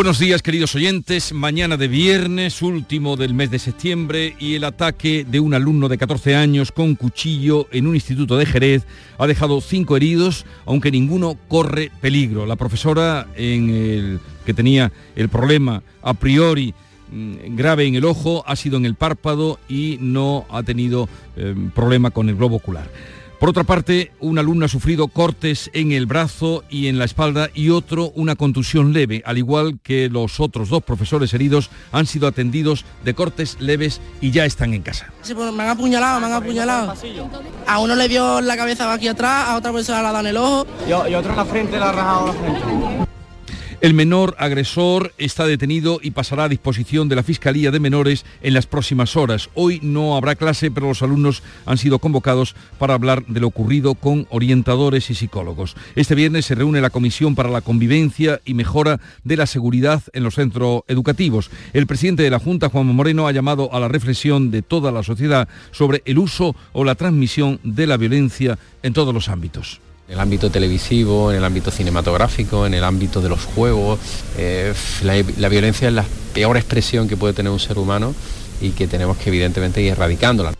Buenos días queridos oyentes, mañana de viernes, último del mes de septiembre y el ataque de un alumno de 14 años con cuchillo en un instituto de Jerez ha dejado cinco heridos, aunque ninguno corre peligro. La profesora en el, que tenía el problema a priori mm, grave en el ojo ha sido en el párpado y no ha tenido eh, problema con el globo ocular. Por otra parte, un alumno ha sufrido cortes en el brazo y en la espalda y otro una contusión leve, al igual que los otros dos profesores heridos han sido atendidos de cortes leves y ya están en casa. Sí, pues me han apuñalado, me han apuñalado. A uno le dio la cabeza aquí atrás, a otra persona le ha dado en el ojo. Y, otro en la frente le ha rajado la frente. El menor agresor está detenido y pasará a disposición de la Fiscalía de Menores en las próximas horas. Hoy no habrá clase, pero los alumnos han sido convocados para hablar de lo ocurrido con orientadores y psicólogos. Este viernes se reúne la Comisión para la Convivencia y Mejora de la Seguridad en los centros educativos. El presidente de la Junta, Juan Moreno, ha llamado a la reflexión de toda la sociedad sobre el uso o la transmisión de la violencia en todos los ámbitos en el ámbito televisivo, en el ámbito cinematográfico, en el ámbito de los juegos. Eh, la, violencia es la peor expresión que puede tener un ser humano y que tenemos que evidentemente ir erradicándola.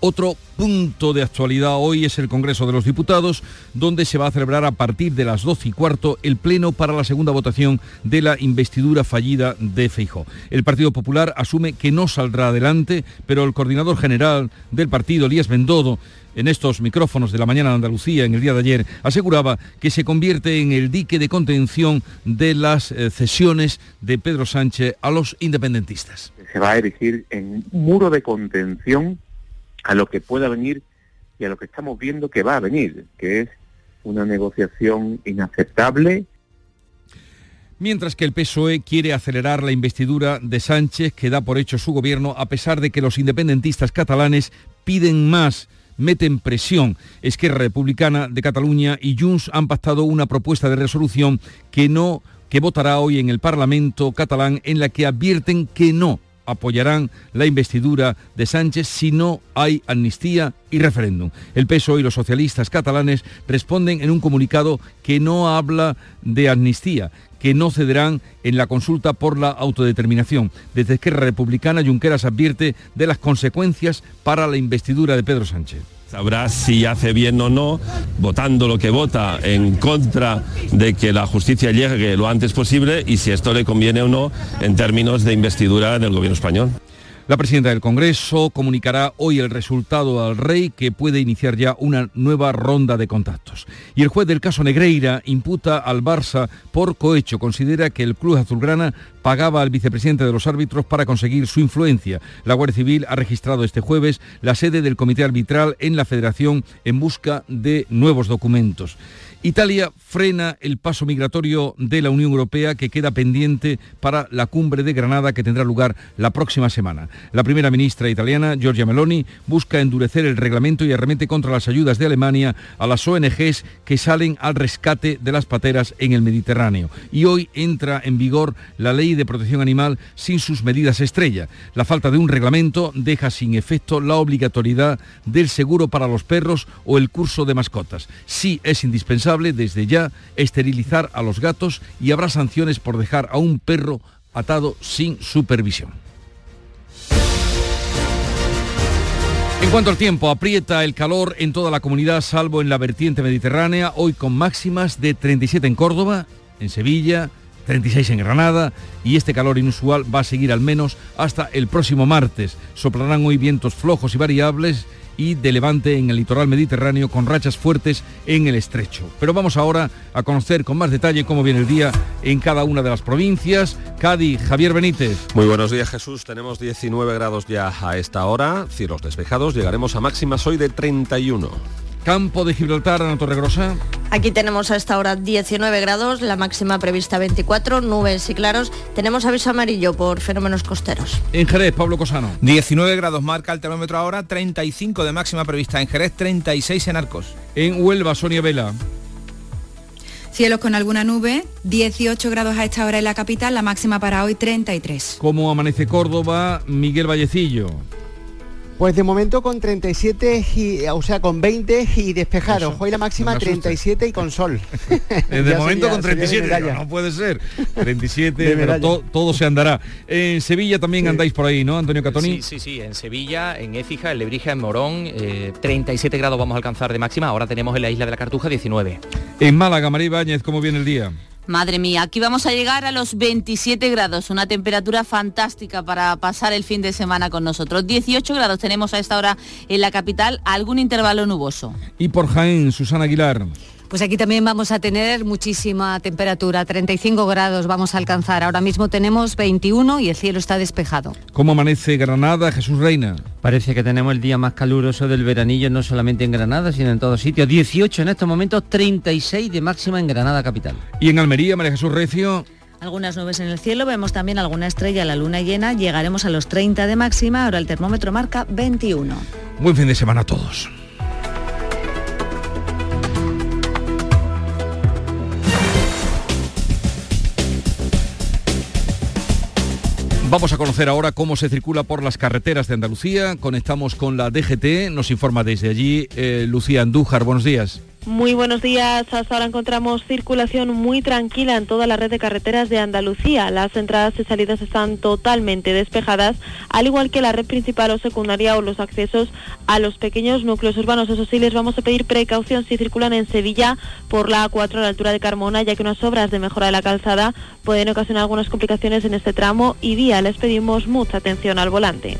Otro punto de actualidad hoy es el Congreso de los Diputados, donde se va a celebrar a partir de las 12 y cuarto el pleno para la segunda votación de la investidura fallida de Feijó. El Partido Popular asume que no saldrá adelante, pero el coordinador general del partido, Elías Bendodo, en estos micrófonos de la mañana de Andalucía en el día de ayer, aseguraba que se convierte en el dique de contención de las eh, cesiones de Pedro Sánchez a los independentistas. Se va a erigir en muro de contención a lo que pueda venir y a lo que estamos viendo que va a venir, que es una negociación inaceptable. Mientras que el PSOE quiere acelerar la investidura de Sánchez, que da por hecho su gobierno, a pesar de que los independentistas catalanes piden más meten presión. Esquerra Republicana de Cataluña y Junts han pactado una propuesta de resolución que no que votará hoy en el Parlamento catalán en la que advierten que no apoyarán la investidura de Sánchez si no hay amnistía y referéndum. El PSOE y los socialistas catalanes responden en un comunicado que no habla de amnistía, que no cederán en la consulta por la autodeterminación. Desde Esquerra Republicana, Junqueras advierte de las consecuencias para la investidura de Pedro Sánchez. Sabrá si hace bien o no, votando lo que vota en contra de que la justicia llegue lo antes posible y si esto le conviene o no en términos de investidura del gobierno español. La presidenta del Congreso comunicará hoy el resultado al rey que puede iniciar ya una nueva ronda de contactos. Y el juez del caso Negreira imputa al Barça por cohecho. Considera que el club azulgrana pagaba al vicepresidente de los árbitros para conseguir su influencia. La Guardia Civil ha registrado este jueves la sede del comité arbitral en la federación en busca de nuevos documentos. Italia frena el paso migratorio de la Unión Europea que queda pendiente para la cumbre de Granada que tendrá lugar la próxima semana. La primera ministra italiana, Giorgia Meloni, busca endurecer el reglamento y arremete contra las ayudas de Alemania a las ONGs que salen al rescate de las pateras en el Mediterráneo. Y hoy entra en vigor la ley de protección animal sin sus medidas estrella. La falta de un reglamento deja sin efecto la obligatoriedad del seguro para los perros o el curso de mascotas. Sí es indispensable desde ya esterilizar a los gatos y habrá sanciones por dejar a un perro atado sin supervisión. En cuanto al tiempo, aprieta el calor en toda la comunidad, salvo en la vertiente mediterránea, hoy con máximas de 37 en Córdoba, en Sevilla, 36 en Granada y este calor inusual va a seguir al menos hasta el próximo martes. Soplarán hoy vientos flojos y variables y de levante en el litoral mediterráneo con rachas fuertes en el estrecho. Pero vamos ahora a conocer con más detalle cómo viene el día en cada una de las provincias. Cádiz, Javier Benítez. Muy buenos días Jesús, tenemos 19 grados ya a esta hora, cielos despejados, llegaremos a máximas hoy de 31. Campo de Gibraltar, Ana Torregrosa. Aquí tenemos a esta hora 19 grados, la máxima prevista 24, nubes y claros. Tenemos aviso amarillo por fenómenos costeros. En Jerez, Pablo Cosano. 19 grados marca el termómetro ahora, 35 de máxima prevista en Jerez, 36 en Arcos. En Huelva, Sonia Vela. Cielos con alguna nube, 18 grados a esta hora en la capital, la máxima para hoy 33. ¿Cómo amanece Córdoba, Miguel Vallecillo? Pues de momento con 37, y, o sea, con 20 y despejado. Hoy la máxima no 37 y con sol. de momento con 37, no, no, puede ser. 37, pero to, todo se andará. En Sevilla también sí. andáis por ahí, ¿no, Antonio Catoni? Sí, sí, sí. En Sevilla, en Écija, en Lebrija, en Morón, eh, 37 grados vamos a alcanzar de máxima. Ahora tenemos en la isla de la Cartuja 19. En Málaga, María Ibáñez, ¿cómo viene el día? Madre mía, aquí vamos a llegar a los 27 grados, una temperatura fantástica para pasar el fin de semana con nosotros. 18 grados tenemos a esta hora en la capital, algún intervalo nuboso. Y por Jaén, Susana Aguilar. Pues aquí también vamos a tener muchísima temperatura, 35 grados vamos a alcanzar. Ahora mismo tenemos 21 y el cielo está despejado. ¿Cómo amanece Granada, Jesús Reina? Parece que tenemos el día más caluroso del veranillo, no solamente en Granada, sino en todos sitios. 18 en estos momentos, 36 de máxima en Granada capital. ¿Y en Almería, María Jesús Recio? Algunas nubes en el cielo, vemos también alguna estrella, la luna llena, llegaremos a los 30 de máxima, ahora el termómetro marca 21. Buen fin de semana a todos. Vamos a conocer ahora cómo se circula por las carreteras de Andalucía. Conectamos con la DGT, nos informa desde allí eh, Lucía Andújar. Buenos días. Muy buenos días. Hasta ahora encontramos circulación muy tranquila en toda la red de carreteras de Andalucía. Las entradas y salidas están totalmente despejadas, al igual que la red principal o secundaria o los accesos a los pequeños núcleos urbanos. Eso sí, les vamos a pedir precaución si circulan en Sevilla por la A4 a la altura de Carmona, ya que unas obras de mejora de la calzada pueden ocasionar algunas complicaciones en este tramo y vía. Les pedimos mucha atención al volante.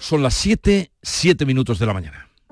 Son las 7, 7 minutos de la mañana.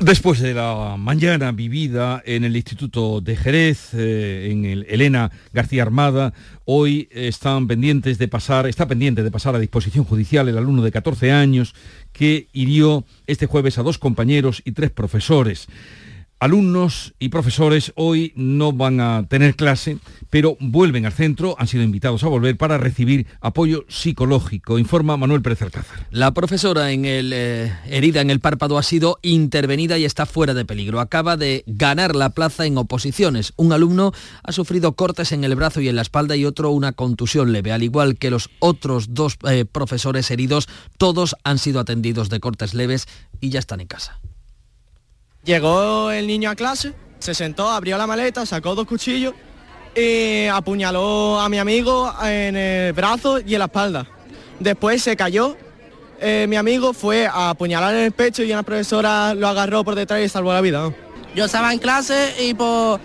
Después de la mañana vivida en el Instituto de Jerez, eh, en el Elena García Armada, hoy están pendientes de pasar, está pendiente de pasar a disposición judicial el alumno de 14 años que hirió este jueves a dos compañeros y tres profesores. Alumnos y profesores hoy no van a tener clase, pero vuelven al centro, han sido invitados a volver para recibir apoyo psicológico, informa Manuel Pérez Alcázar. La profesora en el, eh, herida en el párpado ha sido intervenida y está fuera de peligro. Acaba de ganar la plaza en oposiciones. Un alumno ha sufrido cortes en el brazo y en la espalda y otro una contusión leve. Al igual que los otros dos eh, profesores heridos, todos han sido atendidos de cortes leves y ya están en casa. Llegó el niño a clase, se sentó, abrió la maleta, sacó dos cuchillos y apuñaló a mi amigo en el brazo y en la espalda. Después se cayó, eh, mi amigo fue a apuñalar en el pecho y una profesora lo agarró por detrás y salvó la vida. Yo estaba en clase y pues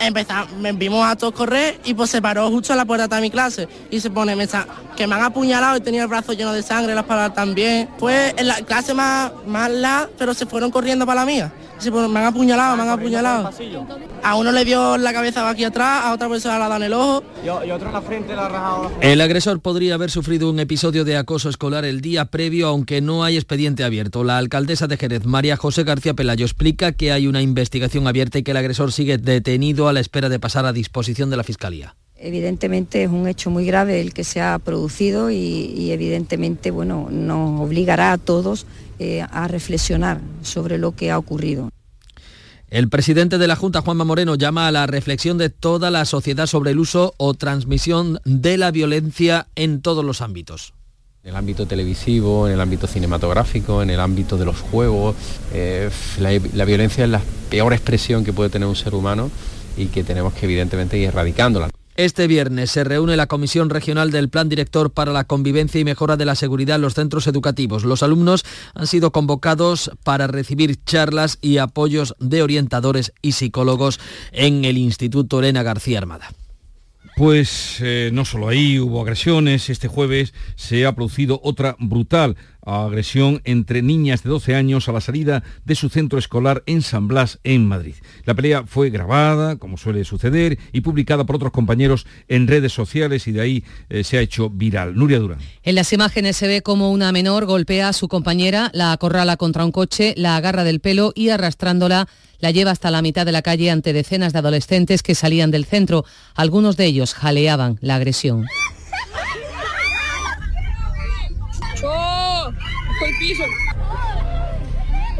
empezamos, vimos a todos correr y pues se paró justo a la puerta de mi clase y se pone, me está, que me han apuñalado y tenía el brazo lleno de sangre, la espalda también. Fue en la clase más, más la, pero se fueron corriendo para la mía. Sí, pues me han apuñalado, me han apuñalado. A uno le dio la cabeza aquí atrás, a otra persona le ha dado en el ojo. Y, otro en la frente le ha rajado El agresor podría haber sufrido un episodio de acoso escolar el día previo, aunque no hay expediente abierto. La alcaldesa de Jerez, María José García Pelayo, explica que hay una investigación abierta y que el agresor sigue detenido a la espera de pasar a disposición de la Fiscalía. Evidentemente es un hecho muy grave el que se ha producido y, y evidentemente bueno, nos obligará a todos eh, a reflexionar sobre lo que ha ocurrido. El presidente de la Junta, Juanma Moreno, llama a la reflexión de toda la sociedad sobre el uso o transmisión de la violencia en todos los ámbitos. En el ámbito televisivo, en el ámbito cinematográfico, en el ámbito de los juegos, eh, la, la violencia es la peor expresión que puede tener un ser humano y que tenemos que evidentemente ir erradicándola. Este viernes se reúne la Comisión Regional del Plan Director para la Convivencia y Mejora de la Seguridad en los centros educativos. Los alumnos han sido convocados para recibir charlas y apoyos de orientadores y psicólogos en el Instituto Elena García Armada. Pues eh, no solo ahí hubo agresiones, este jueves se ha producido otra brutal agresión entre niñas de 12 años a la salida de su centro escolar en San Blas, en Madrid. La pelea fue grabada, como suele suceder, y publicada por otros compañeros en redes sociales y de ahí eh, se ha hecho viral. Nuria Durán. En las imágenes se ve como una menor golpea a su compañera, la acorrala contra un coche, la agarra del pelo y arrastrándola la lleva hasta la mitad de la calle ante decenas de adolescentes que salían del centro. Algunos de ellos jaleaban la agresión.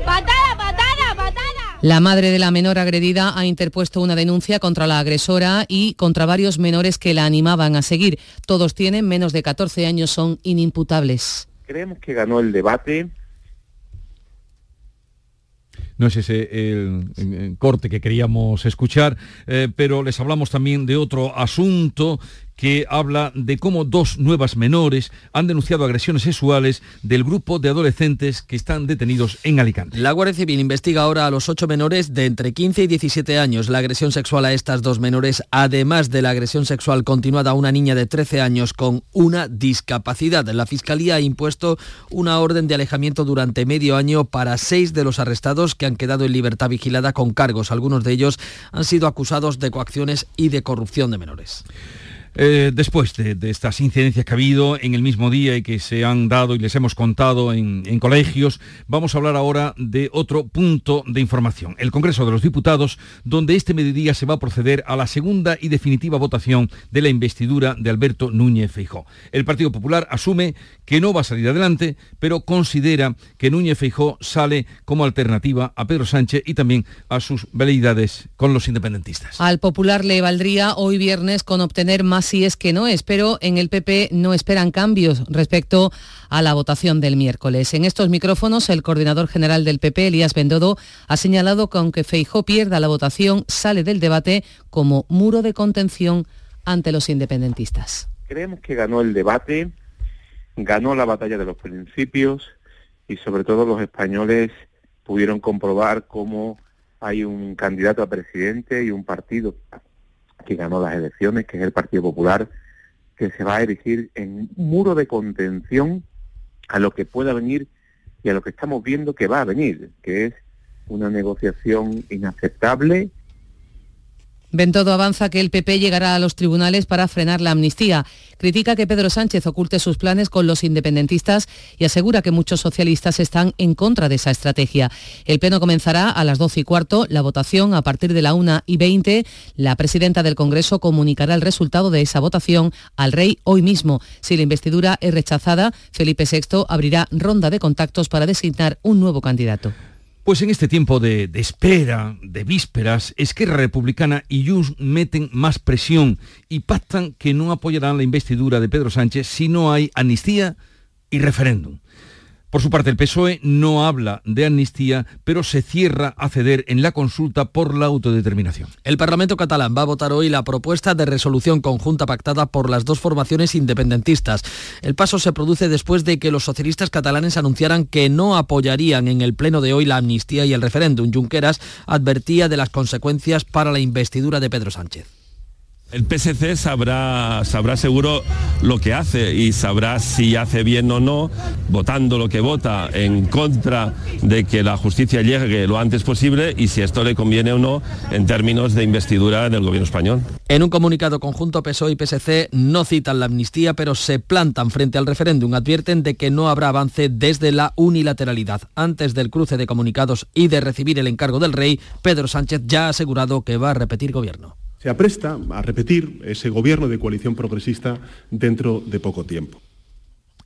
¡Patada, patada, patada! La madre de la menor agredida ha interpuesto una denuncia contra la agresora y contra varios menores que la animaban a seguir. Todos tienen menos de 14 años, son inimputables. Creemos que ganó el debate no es ese el, corte que queríamos escuchar, eh, pero les hablamos también de otro asunto que habla de cómo dos nuevas menores han denunciado agresiones sexuales del grupo de adolescentes que están detenidos en Alicante. La Guardia Civil investiga ahora a los ocho menores de entre 15 y 17 años. La agresión sexual a estas dos menores, además de la agresión sexual continuada a una niña de 13 años con una discapacidad. La Fiscalía ha impuesto una orden de alejamiento durante medio año para seis de los arrestados que han quedado en libertad vigilada con cargos. Algunos de ellos han sido acusados de coacciones y de corrupción de menores. Eh, después de, estas incidencias que ha habido en el mismo día y que se han dado y les hemos contado en, colegios, vamos a hablar ahora de otro punto de información. El Congreso de los Diputados, donde este mediodía se va a proceder a la segunda y definitiva votación de la investidura de Alberto Núñez Feijó. El Partido Popular asume que no va a salir adelante, pero considera que Núñez Feijó sale como alternativa a Pedro Sánchez y también a sus veleidades con los independentistas. Al Popular le valdría hoy viernes con obtener más si es que no es, pero en el PP no esperan cambios respecto a la votación del miércoles. En estos micrófonos, el coordinador general del PP, Elías Bendodo, ha señalado que aunque Feijó pierda la votación, sale del debate como muro de contención ante los independentistas. Creemos que ganó el debate, ganó la batalla de los principios y sobre todo los españoles pudieron comprobar cómo hay un candidato a presidente y un partido que ganó las elecciones, que es el Partido Popular, que se va a erigir en un muro de contención a lo que pueda venir y a lo que estamos viendo que va a venir, que es una negociación inaceptable Bentodo avanza que el PP llegará a los tribunales para frenar la amnistía. Critica que Pedro Sánchez oculte sus planes con los independentistas y asegura que muchos socialistas están en contra de esa estrategia. El pleno comenzará a las 12 y cuarto, la votación a partir de la 1 y 20. La presidenta del Congreso comunicará el resultado de esa votación al rey hoy mismo. Si la investidura es rechazada, Felipe VI abrirá ronda de contactos para designar un nuevo candidato. Pues en este tiempo de, espera, de vísperas, Esquerra Republicana y Junts meten más presión y pactan que no apoyarán la investidura de Pedro Sánchez si no hay amnistía y referéndum. Por su parte, el PSOE no habla de amnistía, pero se cierra a ceder en la consulta por la autodeterminación. El Parlamento catalán va a votar hoy la propuesta de resolución conjunta pactada por las dos formaciones independentistas. El paso se produce después de que los socialistas catalanes anunciaran que no apoyarían en el pleno de hoy la amnistía y el referéndum. Junqueras advertía de las consecuencias para la investidura de Pedro Sánchez. El PSC sabrá, sabrá seguro lo que hace y sabrá si hace bien o no, votando lo que vota en contra de que la justicia llegue lo antes posible y si esto le conviene o no en términos de investidura del gobierno español. En un comunicado conjunto, PSOE y PSC no citan la amnistía, pero se plantan frente al referéndum. Advierten de que no habrá avance desde la unilateralidad. Antes del cruce de comunicados y de recibir el encargo del rey, Pedro Sánchez ya ha asegurado que va a repetir gobierno se apresta a repetir ese gobierno de coalición progresista dentro de poco tiempo.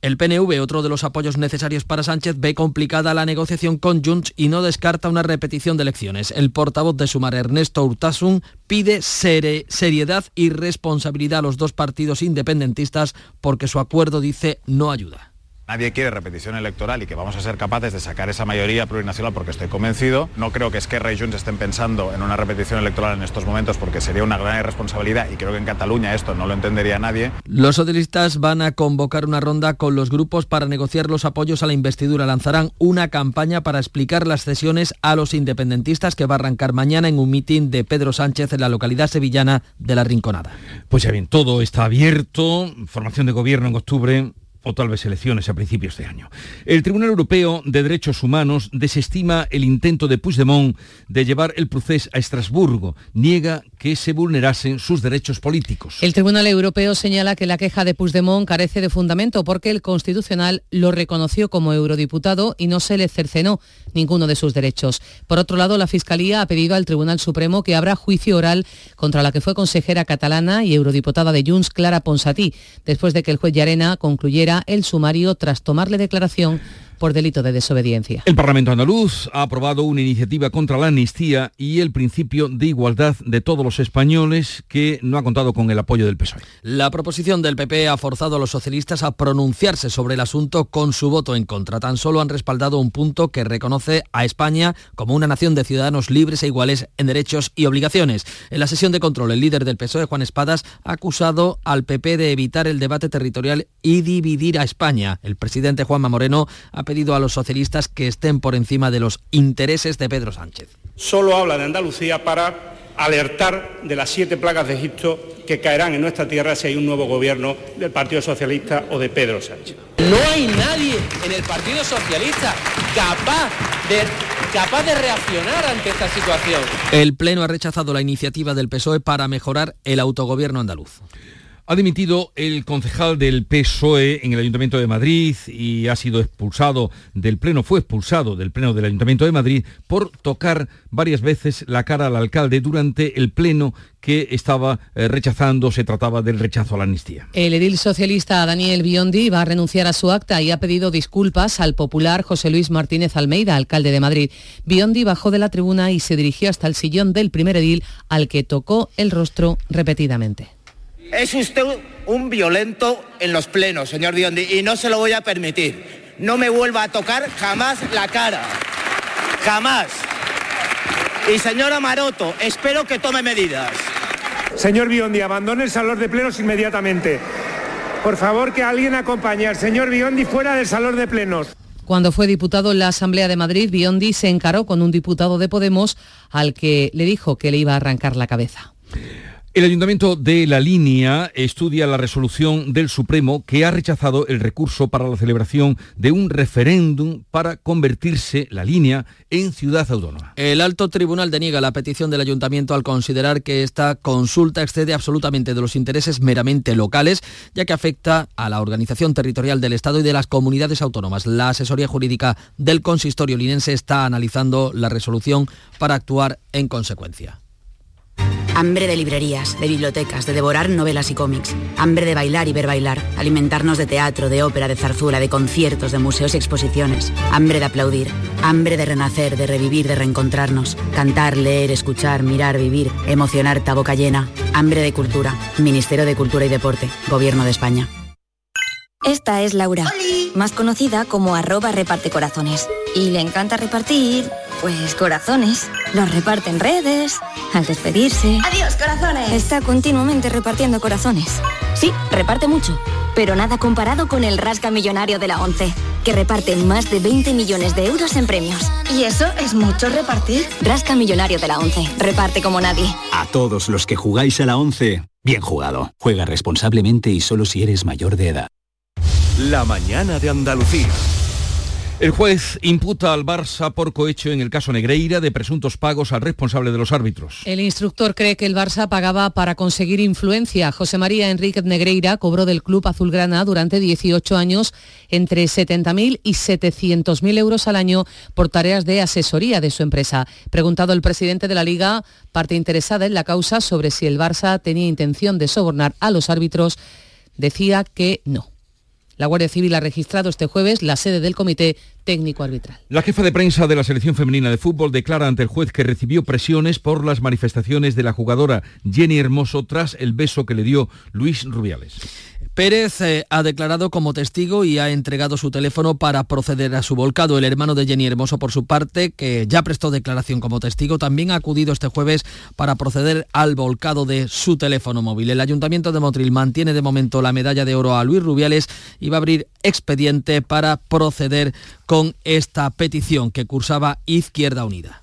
El PNV, otro de los apoyos necesarios para Sánchez, ve complicada la negociación con Junts y no descarta una repetición de elecciones. El portavoz de Sumar, Ernesto Urtasun, pide seriedad y responsabilidad a los dos partidos independentistas porque su acuerdo, dice, no ayuda. Nadie quiere repetición electoral y que vamos a ser capaces de sacar esa mayoría plurinacional porque estoy convencido. No creo que Esquerra y Junts estén pensando en una repetición electoral en estos momentos porque sería una gran irresponsabilidad y creo que en Cataluña esto no lo entendería nadie. Los socialistas van a convocar una ronda con los grupos para negociar los apoyos a la investidura. Lanzarán una campaña para explicar las cesiones a los independentistas que va a arrancar mañana en un mitin de Pedro Sánchez en la localidad sevillana de La Rinconada. Pues ya bien, todo está abierto, formación de gobierno en octubre, o tal vez elecciones a principios de año. El Tribunal Europeo de Derechos Humanos desestima el intento de Puigdemont de llevar el proceso a Estrasburgo. Niega que se vulnerasen sus derechos políticos. El Tribunal Europeo señala que la queja de Puigdemont carece de fundamento porque el Constitucional lo reconoció como eurodiputado y no se le cercenó ninguno de sus derechos. Por otro lado, la Fiscalía ha pedido al Tribunal Supremo que abra juicio oral contra la que fue consejera catalana y eurodiputada de Junts, Clara Ponsatí, después de que el juez Llarena concluyera el sumario tras tomarle declaración por delito de desobediencia. El Parlamento andaluz ha aprobado una iniciativa contra la amnistía y el principio de igualdad de todos los españoles que no ha contado con el apoyo del PSOE. La proposición del PP ha forzado a los socialistas a pronunciarse sobre el asunto con su voto en contra. Tan solo han respaldado un punto que reconoce a España como una nación de ciudadanos libres e iguales en derechos y obligaciones. En la sesión de control, el líder del PSOE, Juan Espadas, ha acusado al PP de evitar el debate territorial y dividir a España. El presidente Juanma Moreno ha pedido a los socialistas que estén por encima de los intereses de Pedro Sánchez. Solo habla de Andalucía para alertar de las siete plagas de Egipto que caerán en nuestra tierra si hay un nuevo gobierno del Partido Socialista o de Pedro Sánchez. No hay nadie en el Partido Socialista capaz de, capaz de reaccionar ante esta situación. El Pleno ha rechazado la iniciativa del PSOE para mejorar el autogobierno andaluz. Ha dimitido el concejal del PSOE en el Ayuntamiento de Madrid y ha sido expulsado del Pleno, fue expulsado del Pleno del Ayuntamiento de Madrid por tocar varias veces la cara al alcalde durante el Pleno que estaba eh, rechazando, se trataba del rechazo a la amnistía. El edil socialista Daniel Biondi va a renunciar a su acta y ha pedido disculpas al popular José Luis Martínez Almeida, alcalde de Madrid. Biondi bajó de la tribuna y se dirigió hasta el sillón del primer edil al que tocó el rostro repetidamente. Es usted un violento en los plenos, señor Biondi, y no se lo voy a permitir. No me vuelva a tocar jamás la cara. Jamás. Y señora Maroto, espero que tome medidas. Señor Biondi, abandone el salón de plenos inmediatamente. Por favor, que alguien acompañe al señor Biondi fuera del salón de plenos. Cuando fue diputado en la Asamblea de Madrid, Biondi se encaró con un diputado de Podemos al que le dijo que le iba a arrancar la cabeza. El Ayuntamiento de La Línea estudia la resolución del Supremo que ha rechazado el recurso para la celebración de un referéndum para convertirse La Línea en ciudad autónoma. El alto tribunal deniega la petición del Ayuntamiento al considerar que esta consulta excede absolutamente de los intereses meramente locales, ya que afecta a la organización territorial del Estado y de las comunidades autónomas. La asesoría jurídica del consistorio linense está analizando la resolución para actuar en consecuencia. Hambre de librerías, de bibliotecas, de devorar novelas y cómics. Hambre de bailar y ver bailar. Alimentarnos de teatro, de ópera, de zarzuela, de conciertos, de museos y exposiciones. Hambre de aplaudir. Hambre de renacer, de revivir, de reencontrarnos. Cantar, leer, escuchar, mirar, vivir. Emocionarte a boca llena. Hambre de cultura. Ministerio de Cultura y Deporte. Gobierno de España. Esta es Laura, más conocida como arroba reparte corazones. Y le encanta repartir, pues corazones. Los reparte en redes, al despedirse. Adiós, corazones. Está continuamente repartiendo corazones. Sí, reparte mucho, pero nada comparado con el Rasca Millonario de la ONCE, que reparte más de 20 millones de euros en premios. ¿Y eso es mucho repartir? Rasca Millonario de la ONCE, reparte como nadie. A todos los que jugáis a la ONCE, bien jugado. Juega responsablemente y solo si eres mayor de edad. La mañana de Andalucía. El juez imputa al Barça por cohecho en el caso Negreira de presuntos pagos al responsable de los árbitros. El instructor cree que el Barça pagaba para conseguir influencia. José María Enríquez Negreira cobró del club azulgrana durante 18 años entre 70.000 y 700.000 euros al año por tareas de asesoría de su empresa. Preguntado el presidente de la Liga, parte interesada en la causa sobre si el Barça tenía intención de sobornar a los árbitros, decía que no. La Guardia Civil ha registrado este jueves la sede del Comité Técnico Arbitral. La jefa de prensa de la selección femenina de fútbol declara ante el juez que recibió presiones por las manifestaciones de la jugadora Jenny Hermoso tras el beso que le dio Luis Rubiales. Pérez eh, ha declarado como testigo y ha entregado su teléfono para proceder a su volcado. El hermano de Jenny Hermoso, por su parte, que ya prestó declaración como testigo, también ha acudido este jueves para proceder al volcado de su teléfono móvil. El Ayuntamiento de Motril mantiene de momento la medalla de oro a Luis Rubiales y va a abrir expediente para proceder con esta petición que cursaba Izquierda Unida.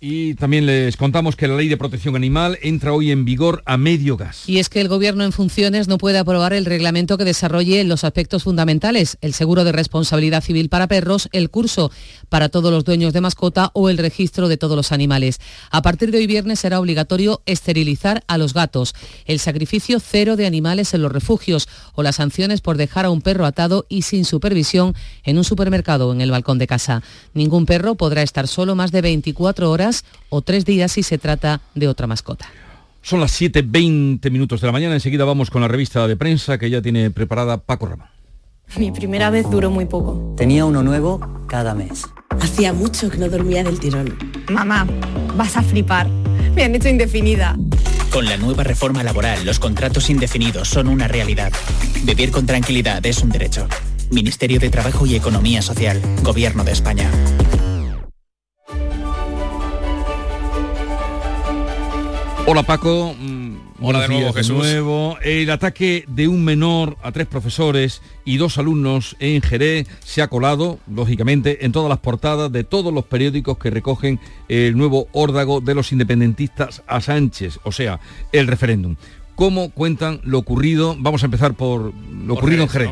Y también les contamos que la ley de protección animal entra hoy en vigor a medio gas. Y es que el Gobierno en funciones no puede aprobar el reglamento que desarrolle los aspectos fundamentales, el seguro de responsabilidad civil para perros, el curso para todos los dueños de mascota o el registro de todos los animales. A partir de hoy viernes será obligatorio esterilizar a los gatos, el sacrificio cero de animales en los refugios o las sanciones por dejar a un perro atado y sin supervisión en un supermercado o en el balcón de casa. Ningún perro podrá estar solo más de 24 horas o tres días si se trata de otra mascota. Son las 7.20 minutos de la mañana. Enseguida vamos con la revista de prensa que ya tiene preparada Paco Ramón. Mi primera vez duró muy poco. Tenía uno nuevo cada mes. Hacía mucho que no dormía del tirón. Mamá, vas a flipar. Me han hecho indefinida. Con la nueva reforma laboral, los contratos indefinidos son una realidad. Vivir con tranquilidad es un derecho. Ministerio de Trabajo y Economía Social. Gobierno de España. Hola Paco. Mm, Hola de nuevo Jesús. nuevo. El ataque de un menor a tres profesores y dos alumnos en Jerez se ha colado, lógicamente, en todas las portadas de todos los periódicos que recogen el nuevo órdago de los independentistas a Sánchez, o sea, el referéndum. ¿Cómo cuentan lo ocurrido? Vamos a empezar por lo ocurrido en Jerez.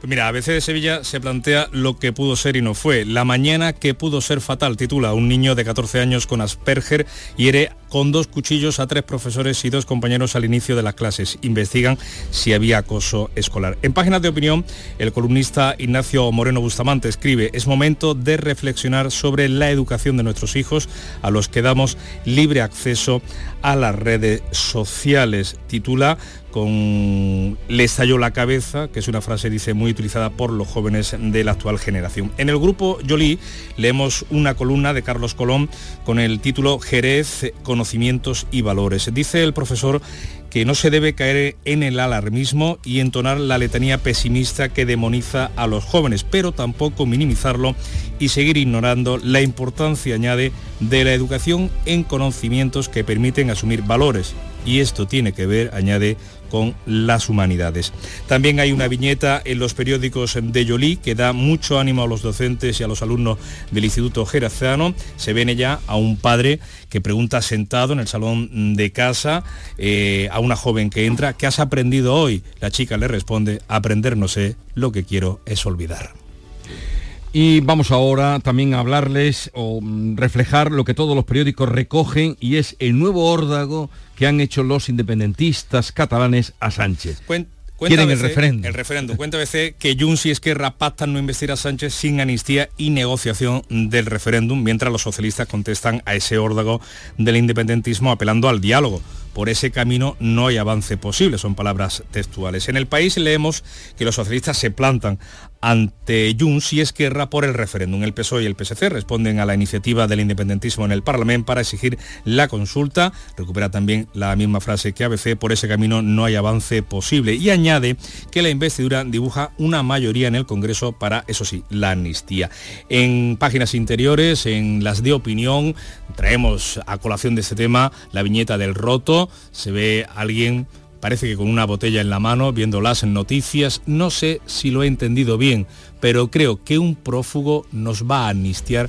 Pues mira, ABC de Sevilla se plantea lo que pudo ser y no fue. La mañana que pudo ser fatal, titula un niño de 14 años con Asperger hiere con dos cuchillos a tres profesores y dos compañeros al inicio de las clases. Investigan si había acoso escolar. En páginas de opinión, el columnista Ignacio Moreno Bustamante escribe, es momento de reflexionar sobre la educación de nuestros hijos a los que damos libre acceso a las redes sociales. Titula con Le estalló la cabeza, que es una frase, dice, muy utilizada por los jóvenes de la actual generación. En el grupo Yoli leemos una columna de Carlos Colón con el título Jerez, conocimientos y valores. Dice el profesor que no se debe caer en el alarmismo y entonar la letanía pesimista que demoniza a los jóvenes, pero tampoco minimizarlo y seguir ignorando la importancia, añade, de la educación en conocimientos que permiten asumir valores. Y esto tiene que ver, añade, con las humanidades. También hay una viñeta en los periódicos de Yolí que da mucho ánimo a los docentes y a los alumnos del Instituto Gerazano. Se ve en ella a un padre que pregunta sentado en el salón de casa eh, a una joven que entra, ¿qué has aprendido hoy? La chica le responde, aprender no sé, lo que quiero es olvidar. Y vamos ahora también a hablarles o mm, reflejar lo que todos los periódicos recogen y es el nuevo órdago que han hecho los independentistas catalanes a Sánchez. Quieren el referéndum. El referéndum. Cuenta BC que Junts y Esquerra pactan no investir a Sánchez sin amnistía y negociación del referéndum, mientras los socialistas contestan a ese órdago del independentismo apelando al diálogo. Por ese camino no hay avance posible, son palabras textuales. En el país leemos que los socialistas se plantan ante Junts y Esquerra por el referéndum. El PSOE y el PSC responden a la iniciativa del independentismo en el Parlamento para exigir la consulta. Recupera también la misma frase que ABC, por ese camino no hay avance posible. Y añade que la investidura dibuja una mayoría en el Congreso para, eso sí, la amnistía. En páginas interiores, en las de opinión, traemos a colación de este tema la viñeta del roto. Se ve alguien parece que con una botella en la mano, viendo las noticias, no sé si lo he entendido bien, pero creo que un prófugo nos va a amnistiar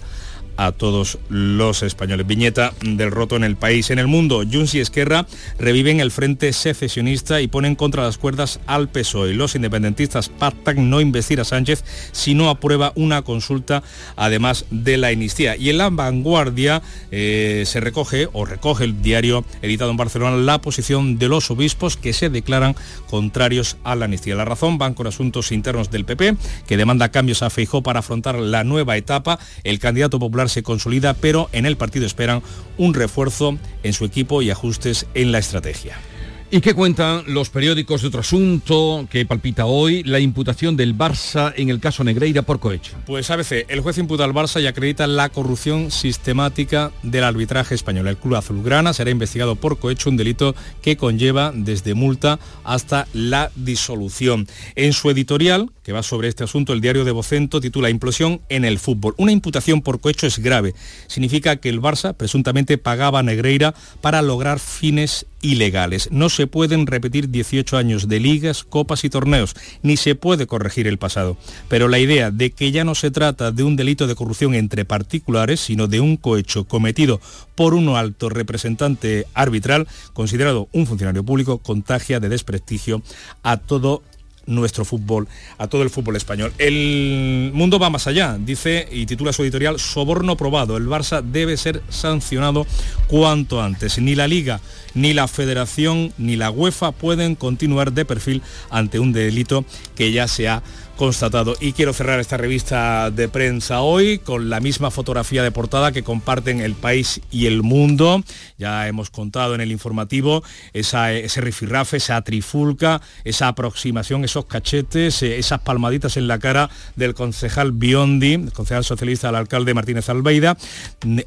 a todos los españoles. Viñeta del roto en el país. En el mundo, Junts y Esquerra reviven el frente secesionista y ponen contra las cuerdas al PSOE. Los independentistas pactan no investir a Sánchez si no aprueba una consulta, además de la amnistía. Y en la vanguardia eh, se recoge, o recoge el diario editado en Barcelona, la posición de los obispos que se declaran contrarios a la amnistía. La razón van con asuntos internos del PP, que demanda cambios a Feijó para afrontar la nueva etapa. El candidato popular se consolida, pero en el partido esperan un refuerzo en su equipo y ajustes en la estrategia. ¿Y qué cuentan los periódicos de otro asunto que palpita hoy? La imputación del Barça en el caso Negreira por cohecho. Pues ABC, el juez imputa al Barça y acredita la corrupción sistemática del arbitraje español. El club azulgrana será investigado por cohecho, un delito que conlleva desde multa hasta la disolución. En su editorial, que va sobre este asunto, el diario de Vocento titula Implosión en el fútbol. Una imputación por cohecho es grave. Significa que el Barça presuntamente pagaba a Negreira para lograr fines ilegales. No se pueden repetir 18 años de ligas, copas y torneos, ni se puede corregir el pasado. Pero la idea de que ya no se trata de un delito de corrupción entre particulares, sino de un cohecho cometido por un alto representante arbitral, considerado un funcionario público, contagia de desprestigio a todo nuestro fútbol, a todo el fútbol español. El mundo va más allá, dice y titula su editorial Soborno probado. El Barça debe ser sancionado cuanto antes. Ni la Liga, ni la Federación, ni la UEFA pueden continuar de perfil ante un delito que ya se ha constatado. Y quiero cerrar esta revista de prensa hoy con la misma fotografía de portada que comparten El País y El Mundo. Ya hemos contado en el informativo esa, ese rifirrafe, esa trifulca, esa aproximación, esos cachetes, eh, esas palmaditas en la cara del concejal Biondi, el concejal socialista al alcalde Martínez Almeida.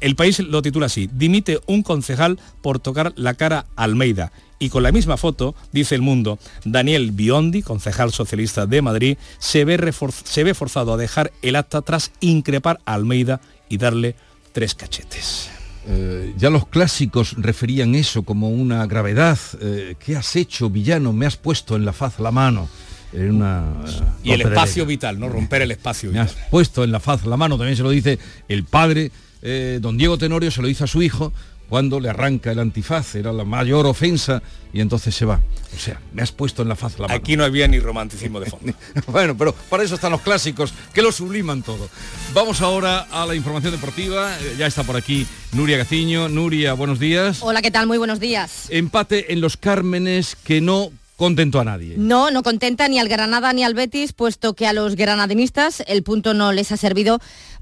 El País lo titula así, dimite un concejal por tocar la cara Almeida y con la misma foto, dice el mundo, Daniel Biondi, concejal socialista de Madrid, se ve, se ve forzado a dejar el acta tras increpar a Almeida y darle tres cachetes. Eh, ya los clásicos referían eso como una gravedad. Eh, ¿Qué has hecho, villano? Me has puesto en la faz la mano. En una, y el espacio vital, ¿no? Romper el espacio Me has puesto en la faz la mano, también se lo dice el padre, eh, don Diego Tenorio se lo dice a su hijo, cuando le arranca el antifaz, era la mayor ofensa y entonces se va. O sea, me has puesto en la faz la mano. Aquí no había ni romanticismo de fondo. bueno, pero para eso están los clásicos, que lo subliman todo. Vamos ahora a la información deportiva. Eh, ya está por aquí Nuria Gaciño. Nuria, buenos días. Hola, ¿qué tal? Muy buenos días. Empate en los Cármenes que no contento a nadie. No, no contenta ni al Granada ni al Betis, puesto que a los granadinistas el punto no les ha servido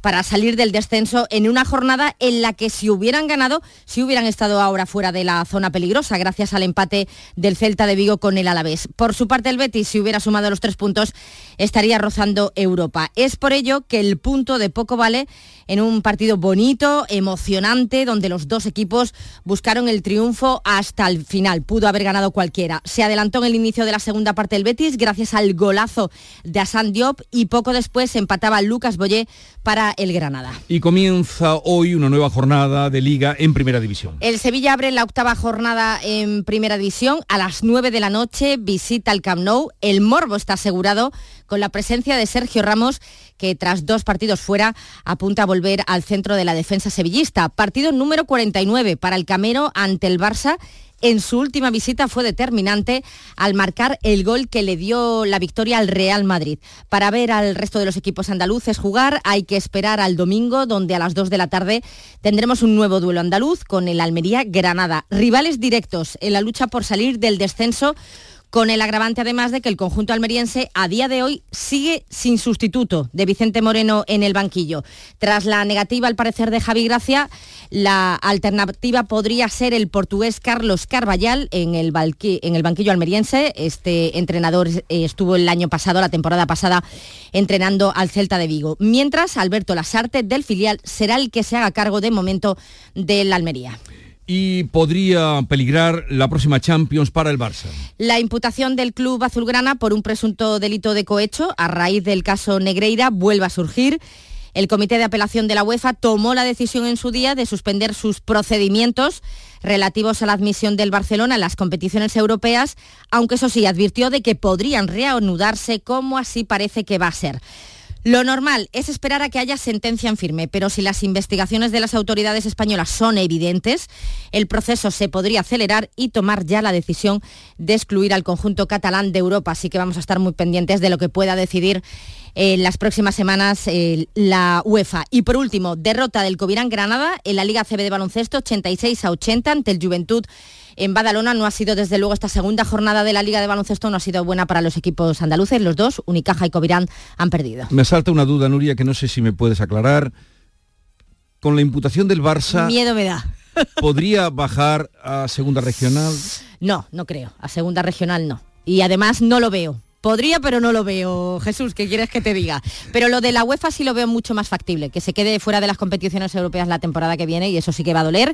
para salir del descenso en una jornada en la que si hubieran ganado, si hubieran estado ahora fuera de la zona peligrosa, gracias al empate del Celta de Vigo con el Alavés. Por su parte, el Betis, si hubiera sumado los tres puntos, estaría rozando Europa. Es por ello que el punto de poco vale en un partido bonito, emocionante, donde los dos equipos buscaron el triunfo hasta el final. Pudo haber ganado cualquiera. Se adelantó en el inicio de la segunda parte del Betis gracias al golazo de Asan Diop y poco después empataba Lucas Boyé para el Granada. Y comienza hoy una nueva jornada de liga en Primera División. El Sevilla abre la octava jornada en Primera División a las 9 de la noche, visita el Camp Nou. El morbo está asegurado con la presencia de Sergio Ramos que tras dos partidos fuera apunta a volver al centro de la defensa sevillista. Partido número 49 para el Camero ante el Barça en su última visita fue determinante al marcar el gol que le dio la victoria al Real Madrid. Para ver al resto de los equipos andaluces jugar hay que esperar al domingo, donde a las 2 de la tarde tendremos un nuevo duelo andaluz con el Almería Granada. Rivales directos en la lucha por salir del descenso con el agravante además de que el conjunto almeriense a día de hoy sigue sin sustituto de Vicente Moreno en el banquillo. Tras la negativa al parecer de Javi Gracia, la alternativa podría ser el portugués Carlos Carballal en el, en el banquillo almeriense. Este entrenador eh, estuvo el año pasado, la temporada pasada, entrenando al Celta de Vigo. Mientras, Alberto Lasarte del filial será el que se haga cargo de momento del Almería y podría peligrar la próxima Champions para el Barça. La imputación del club azulgrana por un presunto delito de cohecho a raíz del caso Negreira vuelve a surgir. El Comité de Apelación de la UEFA tomó la decisión en su día de suspender sus procedimientos relativos a la admisión del Barcelona en las competiciones europeas, aunque eso sí advirtió de que podrían reanudarse como así parece que va a ser. Lo normal es esperar a que haya sentencia en firme, pero si las investigaciones de las autoridades españolas son evidentes, el proceso se podría acelerar y tomar ya la decisión de excluir al conjunto catalán de Europa. Así que vamos a estar muy pendientes de lo que pueda decidir en las próximas semanas eh, la UEFA. Y por último, derrota del Covirán Granada en la Liga CB de baloncesto 86 a 80 ante el Juventud en Badalona no ha sido desde luego esta segunda jornada de la Liga de Baloncesto no ha sido buena para los equipos andaluces. Los dos, Unicaja y Covirán, han perdido. Me salta una duda, Nuria, que no sé si me puedes aclarar. Con la imputación del Barça... Miedo me da. ¿podría bajar a segunda regional? No, no creo. A segunda regional no. Y además no lo veo. Podría, pero no lo veo, Jesús, ¿qué quieres que te diga? Pero lo de la UEFA sí lo veo mucho más factible, que se quede fuera de las competiciones europeas la temporada que viene y eso sí que va a doler,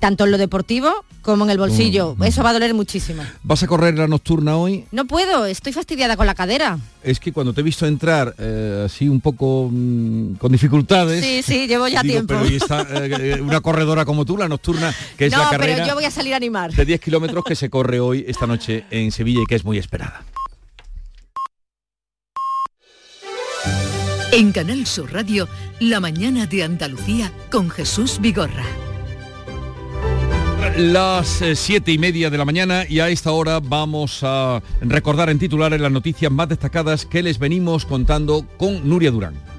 tanto en lo deportivo como en el bolsillo. Mm. Eso va a doler muchísimo. ¿Vas a correr la nocturna hoy? No puedo, estoy fastidiada con la cadera. Es que cuando te he visto entrar eh, así un poco mm, con dificultades... Sí, sí, llevo ya tiempo. Pero está, eh, una corredora como tú, la nocturna, que es la carrera... No, pero yo voy a salir a animar. De 10 kilómetros que se corre hoy, esta noche en Sevilla y que es muy esperada. En Canal Sur Radio, La mañana de Andalucía con Jesús Vigorra. Las eh, siete y media de la mañana y a esta hora vamos a recordar en titulares las noticias más destacadas que les venimos contando con Nuria Durán.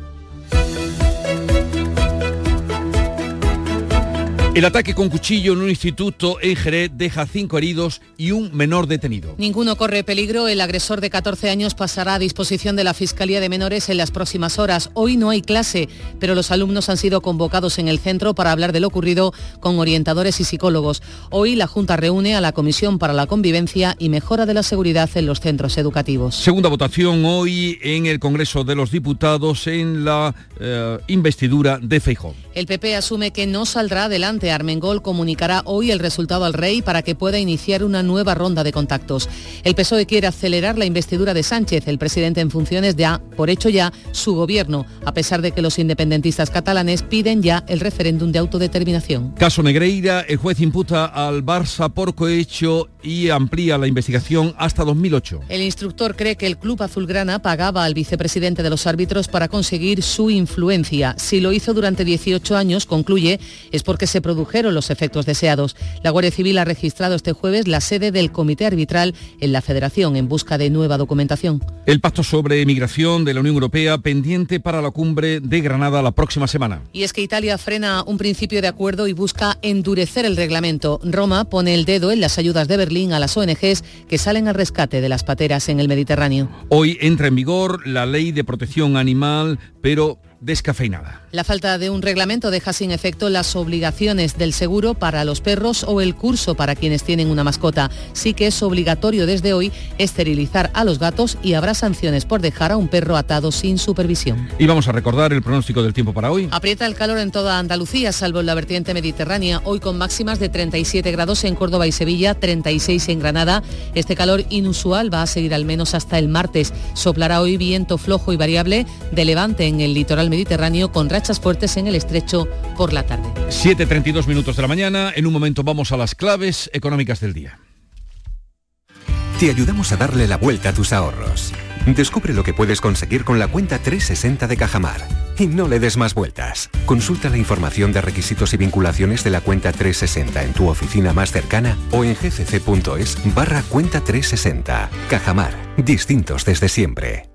El ataque con cuchillo en un instituto en Jerez deja cinco heridos y un menor detenido. Ninguno corre peligro. El agresor de 14 años pasará a disposición de la Fiscalía de Menores en las próximas horas. Hoy no hay clase, pero los alumnos han sido convocados en el centro para hablar de lo ocurrido con orientadores y psicólogos. Hoy la Junta reúne a la Comisión para la Convivencia y Mejora de la Seguridad en los centros educativos. Segunda votación hoy en el Congreso de los Diputados en la eh, investidura de Feijó. El PP asume que no saldrá adelante. Armengol comunicará hoy el resultado al rey para que pueda iniciar una nueva ronda de contactos. El PSOE quiere acelerar la investidura de Sánchez. El presidente en funciones ya, por hecho ya, su gobierno, a pesar de que los independentistas catalanes piden ya el referéndum de autodeterminación. Caso Negreira, el juez imputa al Barça por cohecho y amplía la investigación hasta 2008. El instructor cree que el club azulgrana pagaba al vicepresidente de los árbitros para conseguir su influencia. Si lo hizo durante 18 años, concluye, es porque se produjeron los efectos deseados. La Guardia Civil ha registrado este jueves la sede del Comité Arbitral en la Federación en busca de nueva documentación. El pacto sobre emigración de la Unión Europea pendiente para la cumbre de Granada la próxima semana. Y es que Italia frena un principio de acuerdo y busca endurecer el reglamento. Roma pone el dedo en las ayudas de Berlín a las ONGs que salen al rescate de las pateras en el Mediterráneo. Hoy entra en vigor la ley de protección animal, pero descafeinada. La falta de un reglamento deja sin efecto las obligaciones del seguro para los perros o el curso para quienes tienen una mascota. Sí que es obligatorio desde hoy esterilizar a los gatos y habrá sanciones por dejar a un perro atado sin supervisión. Y vamos a recordar el pronóstico del tiempo para hoy. Aprieta el calor en toda Andalucía, salvo en la vertiente mediterránea, hoy con máximas de 37 grados en Córdoba y Sevilla, 36 en Granada. Este calor inusual va a seguir al menos hasta el martes. Soplará hoy viento flojo y variable de levante en el litoral mediterráneo con rachas fuertes en el estrecho por la tarde. 7.32 minutos de la mañana. En un momento vamos a las claves económicas del día. Te ayudamos a darle la vuelta a tus ahorros. Descubre lo que puedes conseguir con la cuenta 360 de Cajamar. Y no le des más vueltas. Consulta la información de requisitos y vinculaciones de la cuenta 360 en tu oficina más cercana o en gcc.es barra cuenta 360. Cajamar. Distintos desde siempre.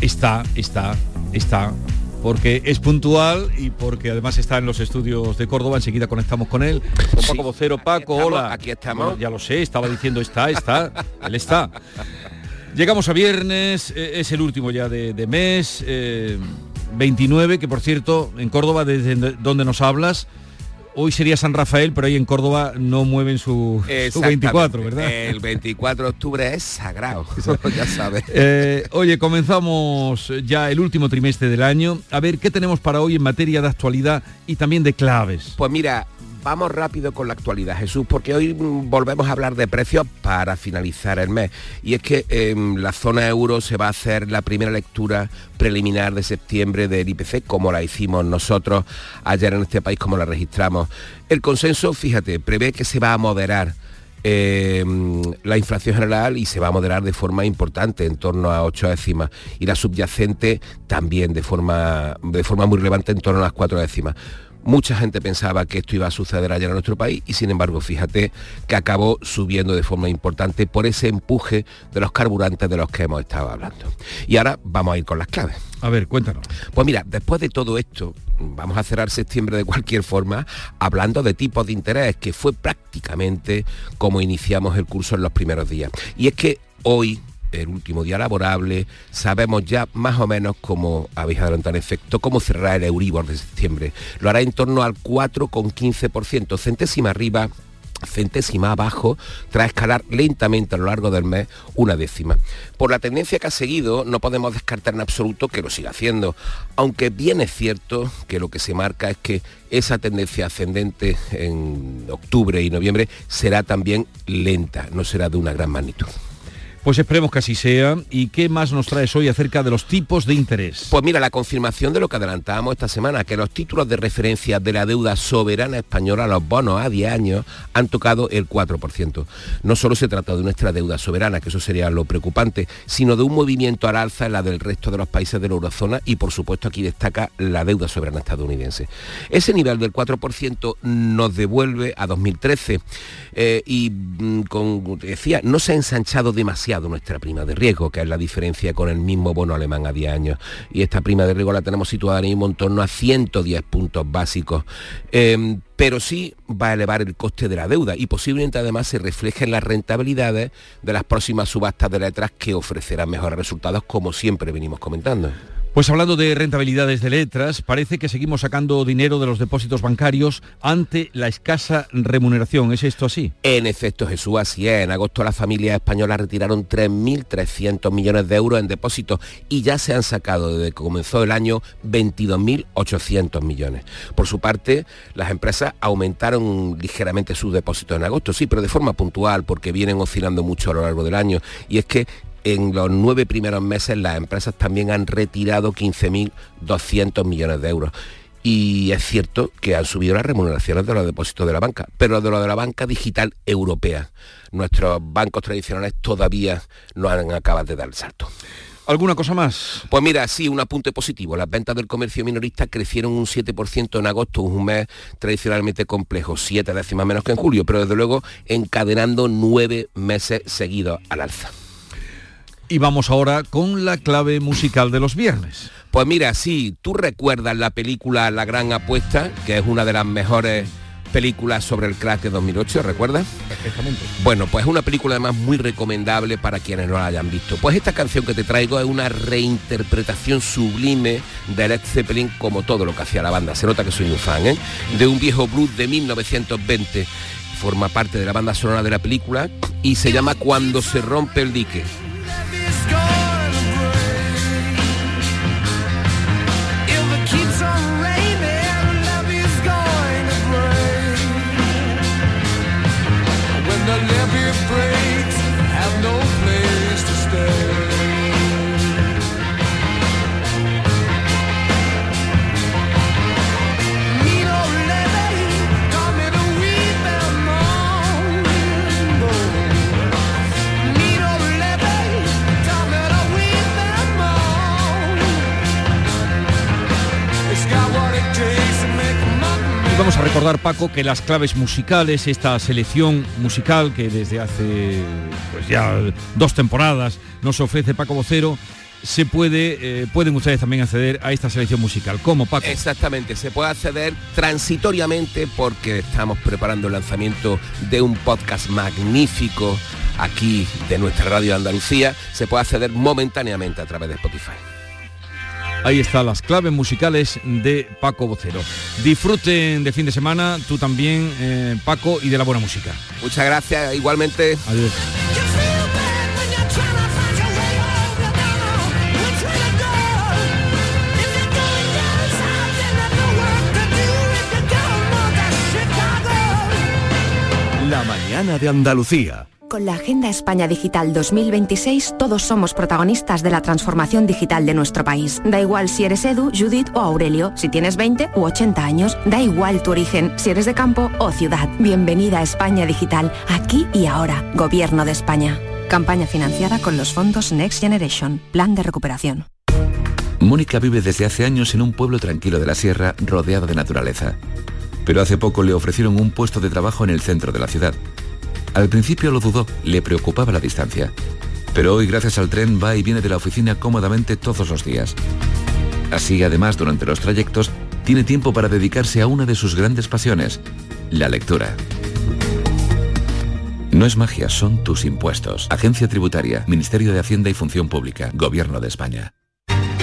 Está, está, está, porque es puntual y porque además está en los estudios de Córdoba. Enseguida conectamos con él. Con Paco Vocero, Paco, hola. Aquí estamos. ya lo sé, estaba diciendo está, está, él está. Llegamos a viernes, eh, es el último ya de, mes, 29, eh, que por cierto, en Córdoba, desde donde nos hablas, Hoy sería San Rafael, pero ahí en Córdoba no mueven su, 24, ¿verdad? El 24 de octubre es sagrado, ya sabes. Eh, oye, comenzamos ya el último trimestre del año. A ver, ¿qué tenemos para hoy en materia de actualidad y también de claves? Pues mira, vamos rápido con la actualidad, Jesús, porque hoy mm, volvemos a hablar de precios para finalizar el mes. Y es que en la zona euro se va a hacer la primera lectura preliminar de septiembre del IPC, como la hicimos nosotros ayer en este país, como la registramos. El consenso, fíjate, prevé que se va a moderar. Em, la inflación general y se va a moderar de forma importante, en torno a 8 décimas, y la subyacente también de forma, de forma muy relevante en torno a las 4 décimas Mucha gente pensaba que esto iba a suceder ayer en nuestro país y sin embargo fíjate que acabó subiendo de forma importante por ese empuje de los carburantes de los que hemos estado hablando. Y ahora vamos a ir con las claves. A ver, cuéntanos. Pues mira, después de todo esto, vamos a cerrar septiembre de cualquier forma hablando de tipos de interés, que fue prácticamente como iniciamos el curso en los primeros días. Y es que hoy el último día laborable, sabemos ya más o menos cómo habéis adelantado en efecto, cómo cerrará el Euribor de septiembre. Lo hará en torno al 4,15%, centésima arriba centésima abajo tras escalar lentamente a lo largo del mes una décima. Por la tendencia que ha seguido no podemos descartar en absoluto que lo siga haciendo, aunque bien es cierto que lo que se marca es que esa tendencia ascendente en octubre y noviembre será también lenta, no será de una gran magnitud. Pues esperemos que así sea. ¿Y qué más nos traes hoy acerca de los tipos de interés? Pues mira, la confirmación de lo que adelantábamos esta semana, que los títulos de referencia de la deuda soberana española, los bonos a 10 años, han tocado el 4%. No solo se trata de nuestra deuda soberana, que eso sería lo preocupante, sino de un movimiento al alza en la del resto de los países de la eurozona y por supuesto aquí destaca la deuda soberana estadounidense. Ese nivel del 4% nos devuelve a 2013 eh, y, mm, como decía, no se ha ensanchado demasiado nuestra prima de riesgo, que es la diferencia con el mismo bono alemán a 10 años. Y esta prima de riesgo la tenemos situada en torno a 110 puntos básicos. Em, pero sí va a elevar el coste de la deuda y posiblemente además se refleje en las rentabilidades de las próximas subastas de letras que ofrecerán mejores resultados como siempre venimos comentando. Pues hablando de rentabilidades de letras, parece que seguimos sacando dinero de los depósitos bancarios ante la escasa remuneración. ¿Es esto así? En efecto, Jesús, así es. En agosto las familias españolas retiraron 3.300 millones de euros en depósitos y ya se han sacado desde que comenzó el año 22.800 millones. Por su parte, las empresas aumentaron ligeramente sus depósitos en agosto, sí, pero de forma puntual porque vienen oscilando mucho a lo largo del año. Y es que en los nueve primeros meses las empresas también han retirado 15.200 millones de euros. Y es cierto que han subido las remuneraciones de los depósitos de la banca, pero de lo de la banca digital europea. Nuestros bancos tradicionales todavía no han acabado de dar el salto. ¿Alguna cosa más? Pues mira, sí, un apunte positivo. Las ventas del comercio minorista crecieron un 7% en agosto, un mes tradicionalmente complejo, siete décimas menos que en julio, pero desde luego encadenando nueve meses seguidos al alza. Y vamos ahora con la clave musical de los viernes. Pues mira, sí, tú recuerdas la película La Gran Apuesta, que es una de las mejores películas sobre el crack de 2008, ¿recuerdas? Perfectamente. Bueno, pues es una película además muy recomendable para quienes no la hayan visto. Pues esta canción que te traigo es una reinterpretación sublime de Led Zeppelin como todo lo que hacía la banda. Se nota que soy un fan, ¿eh? De un viejo blues de 1920. Forma parte de la banda sonora de la película y se llama Cuando se rompe el dique. Paco, que las claves musicales, esta selección musical que desde hace pues ya dos temporadas nos ofrece Paco Vocero, se puede, eh, pueden ustedes también acceder a esta selección musical. ¿Cómo, Paco? Exactamente, se puede acceder transitoriamente porque estamos preparando el lanzamiento de un podcast magnífico aquí de nuestra radio de Andalucía. Se puede acceder momentáneamente a través de Spotify. Ahí están las claves musicales de Paco Vocero. Disfruten de fin de semana, tú también, eh, Paco, y de la buena música. Muchas gracias, igualmente. Adiós. La mañana de Andalucía. Con la Agenda España Digital 2026 todos somos protagonistas de la transformación digital de nuestro país. Da igual si eres Edu, Judith o Aurelio, si tienes 20 u 80 años, da igual tu origen, si eres de campo o ciudad. Bienvenida a España Digital, aquí y ahora, Gobierno de España. Campaña financiada con los fondos Next Generation, Plan de Recuperación. Mónica vive desde hace años en un pueblo tranquilo de la sierra rodeado de naturaleza. Pero hace poco le ofrecieron un puesto de trabajo en el centro de la ciudad. Al principio lo dudó, le preocupaba la distancia. Pero hoy gracias al tren va y viene de la oficina cómodamente todos los días. Así, además, durante los trayectos, tiene tiempo para dedicarse a una de sus grandes pasiones, la lectura. No es magia, son tus impuestos. Agencia Tributaria, Ministerio de Hacienda y Función Pública, Gobierno de España.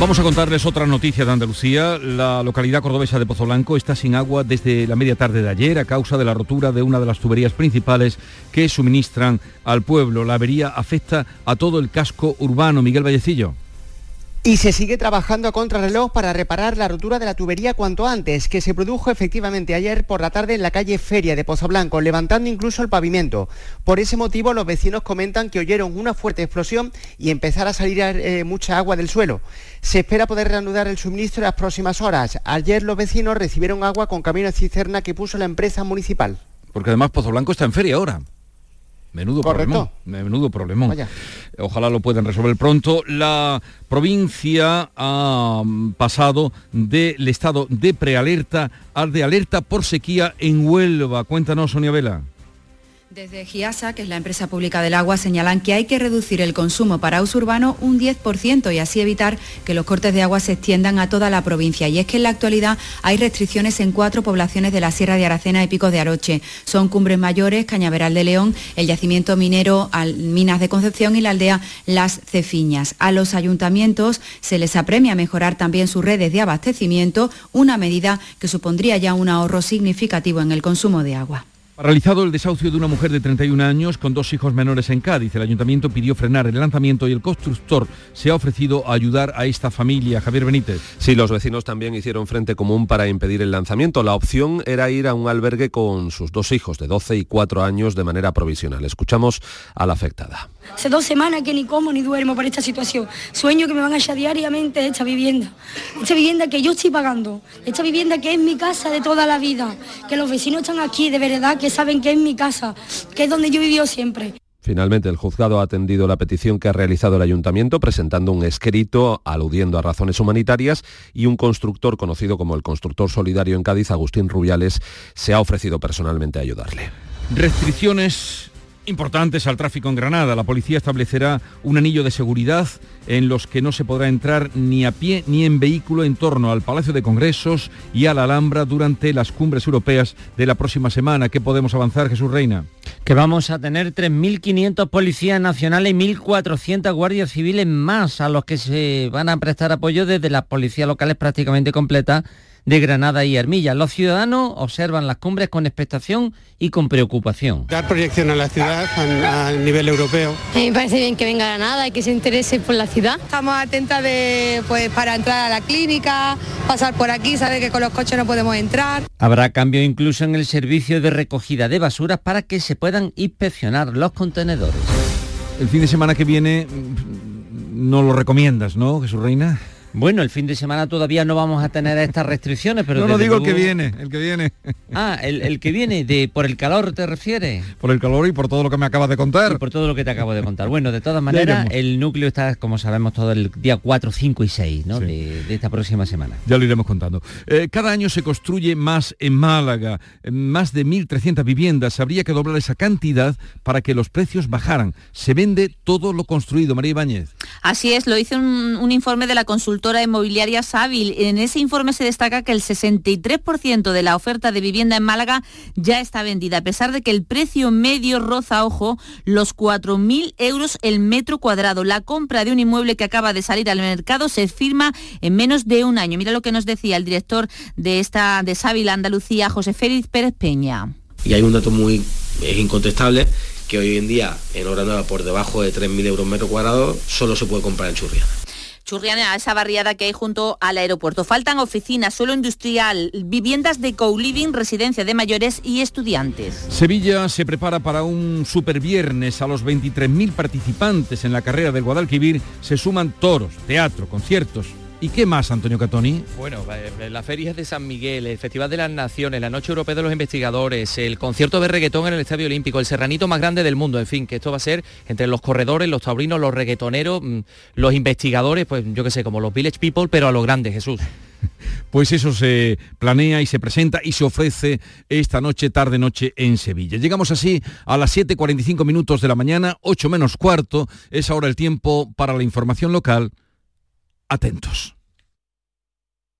Vamos a contarles otra noticia de Andalucía. La localidad cordobesa de Pozo Blanco está sin agua desde la media tarde de ayer a causa de la rotura de una de las tuberías principales que suministran al pueblo. La avería afecta a todo el casco urbano. Miguel Vallecillo. Y se sigue trabajando a contrarreloj para reparar la rotura de la tubería cuanto antes, que se produjo efectivamente ayer por la tarde en la calle Feria de Pozo Blanco, levantando incluso el pavimento. Por ese motivo, los vecinos comentan que oyeron una fuerte explosión y empezar a salir eh, mucha agua del suelo. Se espera poder reanudar el suministro en las próximas horas. Ayer los vecinos recibieron agua con camino de cisterna que puso la empresa municipal. Porque además Pozo Blanco está en feria ahora. Menudo problema. Menudo problema. Ojalá lo puedan resolver pronto. La provincia ha pasado del estado de prealerta al de alerta por sequía en Huelva. Cuéntanos, Sonia Vela. Desde GIASA, que es la empresa pública del agua, señalan que hay que reducir el consumo para uso urbano un 10% y así evitar que los cortes de agua se extiendan a toda la provincia. Y es que en la actualidad hay restricciones en cuatro poblaciones de la Sierra de Aracena y Picos de Aroche. Son Cumbres Mayores, Cañaveral de León, el yacimiento minero Minas de Concepción y la aldea Las Cefiñas. A los ayuntamientos se les apremia mejorar también sus redes de abastecimiento, una medida que supondría ya un ahorro significativo en el consumo de agua. Paralizado el desahucio de una mujer de 31 años con dos hijos menores en Cádiz. El ayuntamiento pidió frenar el lanzamiento y el constructor se ha ofrecido a ayudar a esta familia. Javier Benítez. Sí, los vecinos también hicieron frente común para impedir el lanzamiento. La opción era ir a un albergue con sus dos hijos de 12 y 4 años de manera provisional. Escuchamos a la afectada. Hace dos semanas que ni como ni duermo por esta situación. Sueño que me van a echar diariamente esta vivienda. Esta vivienda que yo estoy pagando. Esta vivienda que es mi casa de toda la vida. Que los vecinos están aquí de verdad, que saben que es mi casa, que es donde yo he vivido siempre. Finalmente, el juzgado ha atendido la petición que ha realizado el ayuntamiento presentando un escrito aludiendo a razones humanitarias y un constructor conocido como el constructor solidario en Cádiz, Agustín Rubiales, se ha ofrecido personalmente a ayudarle. Restricciones importantes al tráfico en Granada. La policía establecerá un anillo de seguridad en los que no se podrá entrar ni a pie ni en vehículo en torno al Palacio de Congresos y a la Alhambra durante las cumbres europeas de la próxima semana. ¿Qué podemos avanzar, Jesús Reina? Que vamos a tener 3.500 policías nacionales y 1.400 guardias civiles más a los que se van a prestar apoyo desde las policías locales prácticamente completas de Granada y Armilla. Los ciudadanos observan las cumbres con expectación y con preocupación. Dar proyección a la ciudad a, nivel europeo. me parece bien que venga Granada y que se interese por la ciudad. Estamos atentas de, pues, para entrar a la clínica, pasar por aquí, saber que con los coches no podemos entrar. Habrá cambio incluso en el servicio de recogida de basuras para que se puedan inspeccionar los contenedores. El fin de semana que viene mm, no lo recomiendas, ¿no, Jesús Reina? Bueno, el fin de semana todavía no vamos a tener estas restricciones, pero... No, no digo el que viene, el que viene. Ah, el, que viene, de por el calor te refieres. Por el calor y por todo lo que me acabas de contar. por todo lo que te acabo de contar. Bueno, de todas maneras, el núcleo está, como sabemos, todo el día 4, 5 y 6 ¿no? de, esta próxima semana. Ya lo iremos contando. Eh, cada año se construye más en Málaga, más de 1.300 viviendas. Habría que doblar esa cantidad para que los precios bajaran. Se vende todo lo construido. María Ibáñez. Así es, lo dice un, un informe de la consulta inmobiliaria Sábil. En ese informe se destaca que el 63% de la oferta de vivienda en Málaga ya está vendida, a pesar de que el precio medio roza, ojo, los 4.000 euros el metro cuadrado. La compra de un inmueble que acaba de salir al mercado se firma en menos de un año. Mira lo que nos decía el director de esta de Sábil Andalucía, José Félix Pérez Peña. Y hay un dato muy incontestable que hoy en día en nueva por debajo de 3.000 euros metro cuadrado solo se puede comprar en Churriana. Churrian a esa barriada que hay junto al aeropuerto. Faltan oficinas, suelo industrial, viviendas de co-living, residencia de mayores y estudiantes. Sevilla se prepara para un superviernes. A los 23.000 participantes en la carrera del Guadalquivir se suman toros, teatro, conciertos, ¿Y qué más, Antonio Catoni? Bueno, eh, la feria de San Miguel, el Festival de las Naciones, la Noche Europea de los Investigadores, el concierto de reggaetón en el Estadio Olímpico, el serranito más grande del mundo, en fin, que esto va a ser entre los corredores, los taurinos, los reggaetoneros, mm, los investigadores, pues yo qué sé, como los Village People, pero a lo grande, Jesús. Pues eso se planea y se presenta y se ofrece esta noche, tarde noche en Sevilla. Llegamos así a las 7.45 minutos de la mañana, 8 menos cuarto, es ahora el tiempo para la información local. Atentos.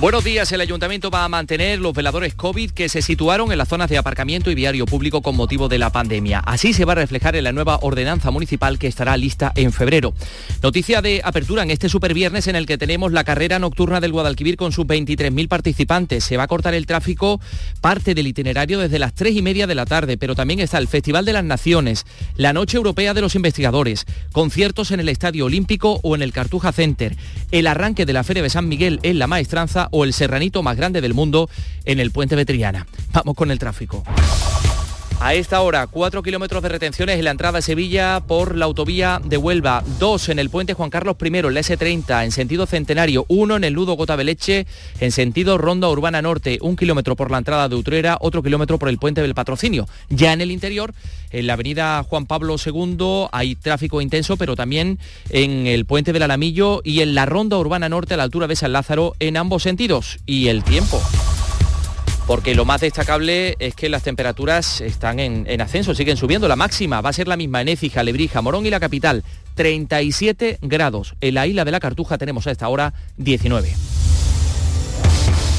Buenos días, el ayuntamiento va a mantener los veladores COVID que se situaron en las zonas de aparcamiento y viario público con motivo de la pandemia. Así se va a reflejar en la nueva ordenanza municipal que estará lista en febrero. Noticia de apertura en este superviernes en el que tenemos la carrera nocturna del Guadalquivir con sus 23.000 participantes. Se va a cortar el tráfico parte del itinerario desde las 3 y media de la tarde, pero también está el Festival de las Naciones, la Noche Europea de los Investigadores, conciertos en el Estadio Olímpico o en el Cartuja Center, el arranque de la Feria de San Miguel en la Maestranza o el serranito más grande del mundo en el puente de Triana. Vamos con el tráfico. A esta hora, 4 kilómetros de retenciones en la entrada a Sevilla por la autovía de Huelva, 2 en el puente Juan Carlos I, en la S30, en sentido centenario, 1 en el nudo Gota Leche, en sentido Ronda Urbana Norte, un kilómetro por la entrada de Utrera, otro kilómetro por el puente del Patrocinio. Ya en el interior, en la avenida Juan Pablo II, hay tráfico intenso, pero también en el puente del Alamillo y en la Ronda Urbana Norte a la altura de San Lázaro, en ambos sentidos. Y el tiempo porque lo más destacable es que las temperaturas están en, ascenso, siguen subiendo. La máxima va a ser la misma en Écija, Lebrija, Morón y la capital, 37 grados. En la isla de la Cartuja tenemos a esta hora 19.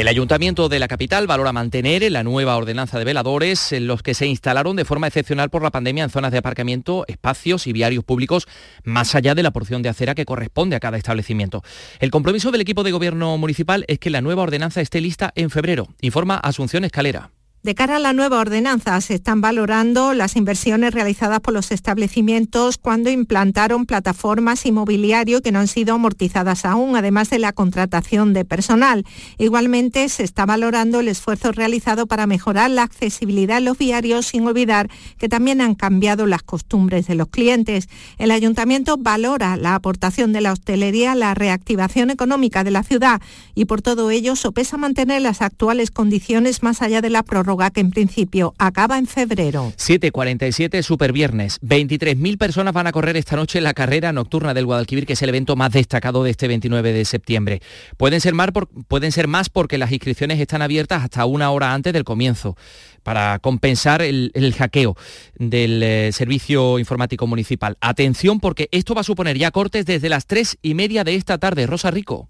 El Ayuntamiento de la capital valora mantener la nueva ordenanza de veladores en los que se instalaron de forma excepcional por la pandemia en zonas de aparcamiento, espacios y viarios públicos, más allá de la porción de acera que corresponde a cada establecimiento. El compromiso del equipo de gobierno municipal es que la nueva ordenanza esté lista en febrero, informa Asunción Escalera. De cara a la nueva ordenanza, se están valorando las inversiones realizadas por los establecimientos cuando implantaron plataformas inmobiliario que no han sido amortizadas aún, además de la contratación de personal. Igualmente, se está valorando el esfuerzo realizado para mejorar la accesibilidad en los viarios, sin olvidar que también han cambiado las costumbres de los clientes. El ayuntamiento valora la aportación de la hostelería a la reactivación económica de la ciudad y por todo ello sopesa mantener las actuales condiciones más allá de la prórroga que en principio acaba en febrero. 7.47 Superviernes. 23.000 personas van a correr esta noche la carrera nocturna del Guadalquivir, que es el evento más destacado de este 29 de septiembre. Pueden ser más, pueden ser más porque las inscripciones están abiertas hasta una hora antes del comienzo para compensar el, hackeo del eh, servicio informático municipal. Atención porque esto va a suponer ya cortes desde las tres y media de esta tarde. Rosa Rico.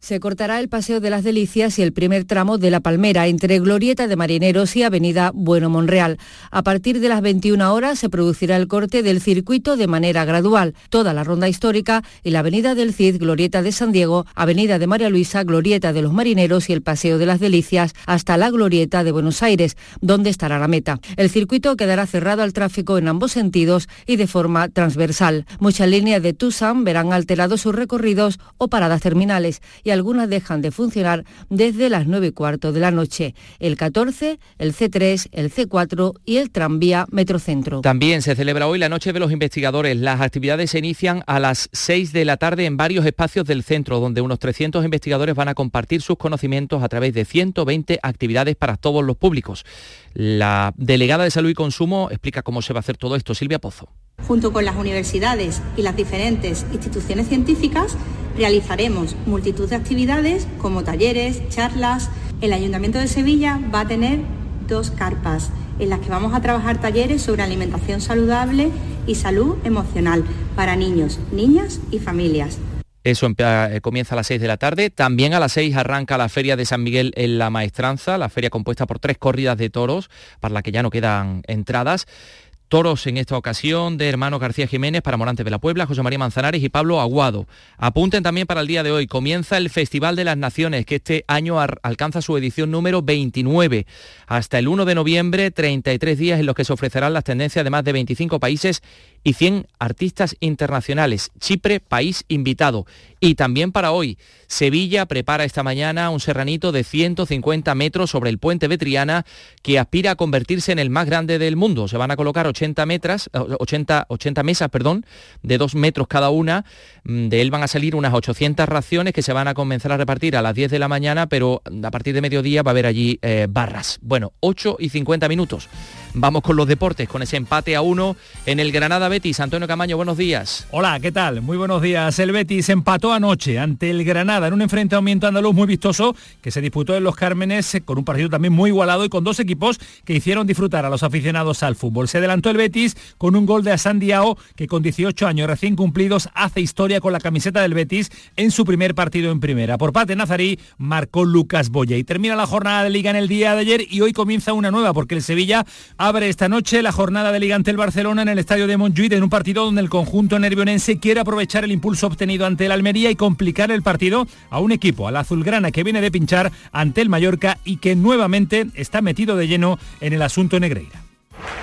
Se cortará el Paseo de las Delicias y el primer tramo de La Palmera entre Glorieta de Marineros y Avenida Bueno Monreal. A partir de las 21 horas se producirá el corte del circuito de manera gradual. Toda la ronda histórica y la Avenida del Cid, Glorieta de San Diego, Avenida de María Luisa, Glorieta de los Marineros y el Paseo de las Delicias hasta la Glorieta de Buenos Aires, donde estará la meta. El circuito quedará cerrado al tráfico en ambos sentidos y de forma transversal. Muchas líneas de Tucson verán alterados sus recorridos o paradas terminales y algunas dejan de funcionar desde las 9 y cuarto de la noche. El 14, el C3, el C4 y el tranvía Metrocentro. También se celebra hoy la Noche de los Investigadores. Las actividades se inician a las 6 de la tarde en varios espacios del centro, donde unos 300 investigadores van a compartir sus conocimientos a través de 120 actividades para todos los públicos. La delegada de Salud y Consumo explica cómo se va a hacer todo esto. Silvia Pozo. Junto con las universidades y las diferentes instituciones científicas, realizaremos multitud de actividades como talleres, charlas. El Ayuntamiento de Sevilla va a tener dos carpas en las que vamos a trabajar talleres sobre alimentación saludable y salud emocional para niños, niñas y familias. Eso eh, comienza a las 6 de la tarde. También a las 6 arranca la Feria de San Miguel en La Maestranza, la feria compuesta por tres corridas de toros, para la que ya no quedan entradas. Toros en esta ocasión de hermano García Jiménez para Morante de la Puebla, José María Manzanares y Pablo Aguado. Apunten también para el día de hoy, comienza el Festival de las Naciones, que este año alcanza su edición número 29. Hasta el 1 de noviembre, 33 días en los que se ofrecerán las tendencias de más de 25 países y 100 artistas internacionales. Chipre, país invitado. Y también para hoy, Sevilla prepara esta mañana un serranito de 150 metros sobre el puente de Triana que aspira a convertirse en el más grande del mundo. Se van a colocar 80, metros, 80, 80 mesas perdón, de 2 metros cada una. Mm, de él van a salir unas 800 raciones que se van a comenzar a repartir a las 10 de la mañana, pero a partir de mediodía va a haber allí eh, barras. Bueno, 8 y 50 minutos. Vamos con los deportes, con ese empate a uno en el Granada Betis. Antonio Camaño, buenos días. Hola, ¿qué tal? Muy buenos días. El Betis empató anoche ante el Granada en un enfrentamiento andaluz muy vistoso que se disputó en Los Cármenes eh, con un partido también muy igualado y con dos equipos que hicieron disfrutar a los aficionados al fútbol. Se adelantó el Betis con un gol de Asan Diao que con 18 años recién cumplidos hace historia con la camiseta del Betis en su primer partido en primera. Por parte Nazarí marcó Lucas Boya y termina la jornada de liga en el día de ayer y hoy comienza una nueva porque el Sevilla abre esta noche la jornada de liga ante el Barcelona en el estadio de Montjuic en un partido donde el conjunto nervionense quiere aprovechar el impulso obtenido ante el Almería y complicar el partido a un equipo, a la azulgrana que viene de pinchar ante el Mallorca y que nuevamente está metido de lleno en el asunto Negreira.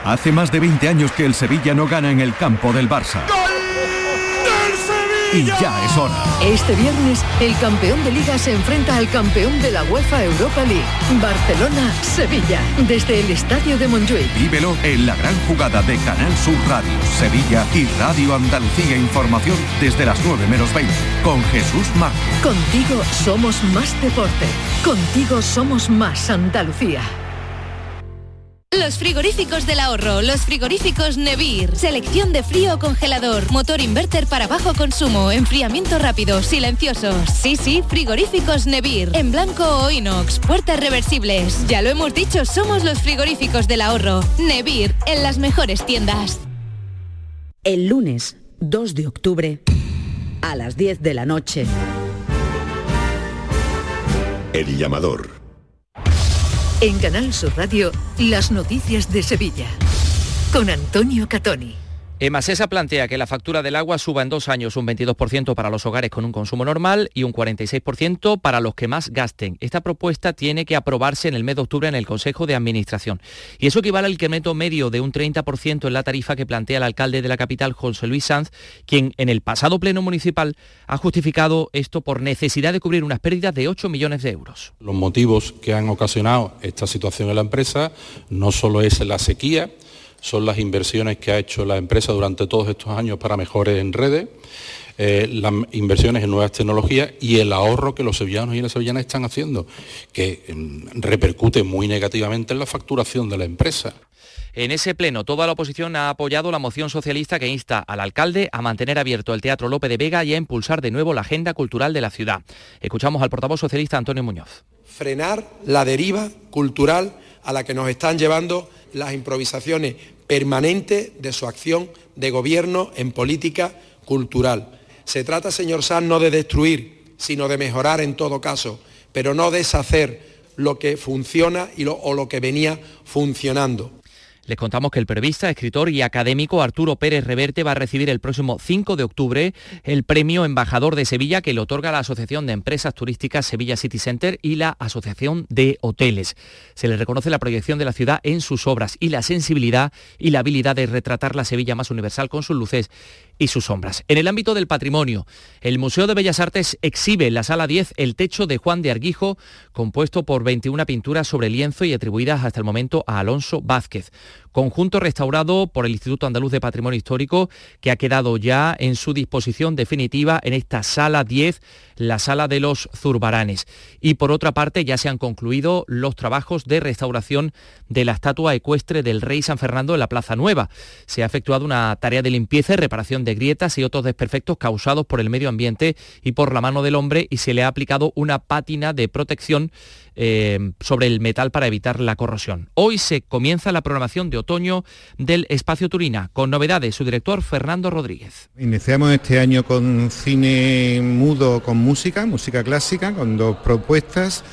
Hace más de 20 años que el Sevilla no gana en el campo del Barça y ya es hora. Este viernes, el campeón de liga se enfrenta al campeón de la UEFA Europa League, Barcelona-Sevilla, desde el estadio de Montjuic. Vívelo en la gran jugada de Canal Sur Radio, Sevilla y Radio Andalucía Información desde las 9 menos 20, con Jesús Marco. Contigo somos más deporte, contigo somos más Andalucía. Los frigoríficos del ahorro, los frigoríficos Nevir, selección de frío o congelador, motor inverter para bajo consumo, enfriamiento rápido, silenciosos. Sí, sí, frigoríficos Nevir, en blanco o inox, puertas reversibles. Ya lo hemos dicho, somos los frigoríficos del ahorro. Nevir, en las mejores tiendas. El lunes 2 de octubre, a las 10 de la noche. El llamador en Canal Sur Radio, las noticias de Sevilla. Con Antonio Catoni. EMASESA plantea que la factura del agua suba en dos años un 22% para los hogares con un consumo normal y un 46% para los que más gasten. Esta propuesta tiene que aprobarse en el mes de octubre en el Consejo de Administración. Y eso equivale al incremento medio de un 30% en la tarifa que plantea el alcalde de la capital, José Luis Sanz, quien en el pasado pleno municipal ha justificado esto por necesidad de cubrir unas pérdidas de 8 millones de euros. Los motivos que han ocasionado esta situación en la empresa no solo es la sequía, son las inversiones que ha hecho la empresa durante todos estos años para mejores en redes, eh, las inversiones en nuevas tecnologías y el ahorro que los sevillanos y las sevillanas están haciendo, que mm, repercute muy negativamente en la facturación de la empresa. En ese pleno, toda la oposición ha apoyado la moción socialista que insta al alcalde a mantener abierto el Teatro Lope de Vega y a impulsar de nuevo la agenda cultural de la ciudad. Escuchamos al portavoz socialista Antonio Muñoz. Frenar la deriva cultural a la que nos están llevando las improvisaciones permanente de su acción de gobierno en política cultural. Se trata, señor Sanz, no de destruir, sino de mejorar en todo caso, pero no deshacer lo que funciona y o lo que venía funcionando. Les contamos que el periodista, escritor y académico Arturo Pérez Reverte va a recibir el próximo 5 de octubre el premio Embajador de Sevilla que le otorga la Asociación de Empresas Turísticas Sevilla City Center y la Asociación de Hoteles. Se le reconoce la proyección de la ciudad en sus obras y la sensibilidad y la habilidad de retratar la Sevilla más universal con sus luces y sus sombras. En el ámbito del patrimonio, el Museo de Bellas Artes exhibe en la sala 10 el techo de Juan de Arguijo, compuesto por 21 pinturas sobre lienzo y atribuidas hasta el momento a Alonso Vázquez. Conjunto restaurado por el Instituto Andaluz de Patrimonio Histórico que ha quedado ya en su disposición definitiva en esta sala 10, la sala de los Zurbaranes. Y por otra parte ya se han concluido los trabajos de restauración de la estatua ecuestre del Rey San Fernando en la Plaza Nueva. Se ha efectuado una tarea de limpieza y reparación de grietas y otros desperfectos causados por el medio ambiente y por la mano del hombre y se le ha aplicado una pátina de protección eh, sobre el metal para evitar la corrosión. Hoy se comienza la programación de otoño del Espacio Turina, con novedades su director Fernando Rodríguez. Iniciamos este año con cine mudo con música, música clásica, con dos propuestas.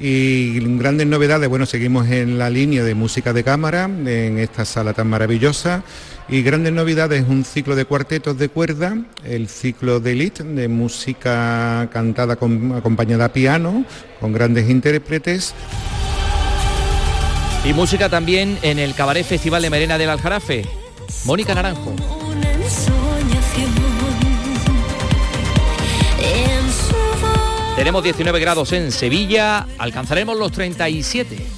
Y grandes novedades, bueno, seguimos en la línea de música de cámara, en esta sala tan maravillosa. Y grandes novedades, un ciclo de cuartetos de cuerda, el ciclo de elite de música cantada acompañada a piano, con grandes intérpretes. Y música también en el Cabaret Festival de Merena del Aljarafe. Mónica Naranjo. Tenemos 19 grados en Sevilla, alcanzaremos los 37.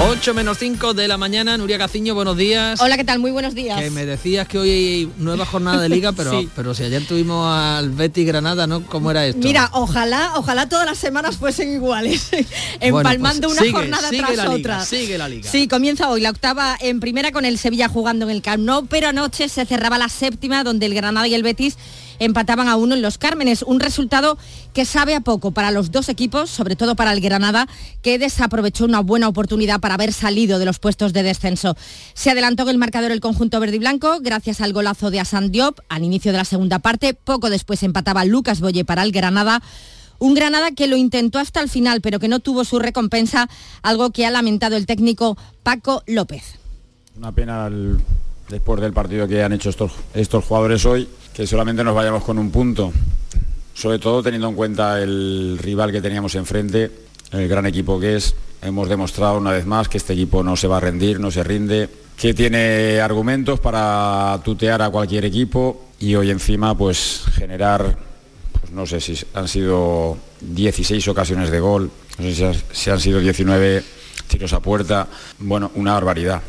8 menos 5 de la mañana, Nuria Caciño, buenos días. Hola, ¿qué tal? Muy buenos días. Que me decías que hoy hay nueva jornada de liga, pero, pero si ayer tuvimos al Betty Granada, ¿no? ¿Cómo era esto? Mira, ojalá, ojalá todas las semanas fuesen iguales, empalmando pues una jornada tras la otra. sigue la liga. Sí, comienza hoy la octava en primera con el Sevilla jugando en el Camp Nou, pero anoche se cerraba la séptima donde el Granada y el Betis empataban a uno en los Cármenes. Un resultado que sabe a poco para los dos equipos, sobre todo para el Granada, que desaprovechó una buena oportunidad para haber salido de los puestos de descenso. Se adelantó en el marcador el conjunto verde y blanco gracias al golazo de Asan Diop al inicio de la segunda parte. Poco después empataba Lucas Boye para el Granada. Un Granada que lo intentó hasta el final, pero que no tuvo su recompensa, algo que ha lamentado el técnico Paco López. Una pena después del partido que han hecho estos, estos jugadores hoy, que solamente nos vayamos con un punto, sobre todo teniendo en cuenta el rival que teníamos enfrente, el gran equipo que es. Hemos demostrado una vez más que este equipo no se va a rendir, no se rinde, que tiene argumentos para tutear a cualquier equipo y hoy encima pues generar, pues no sé si han sido 16 ocasiones de gol, no sé si han sido 19 tiros a puerta, bueno, una barbaridad.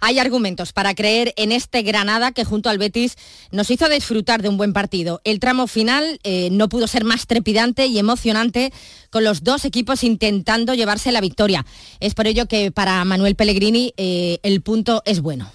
Hay argumentos para creer en este Granada que junto al Betis nos hizo disfrutar de un buen partido. El tramo final eh, no pudo ser más trepidante y emocionante con los dos equipos intentando llevarse la victoria. Es por ello que para Manuel Pellegrini eh, el punto es bueno.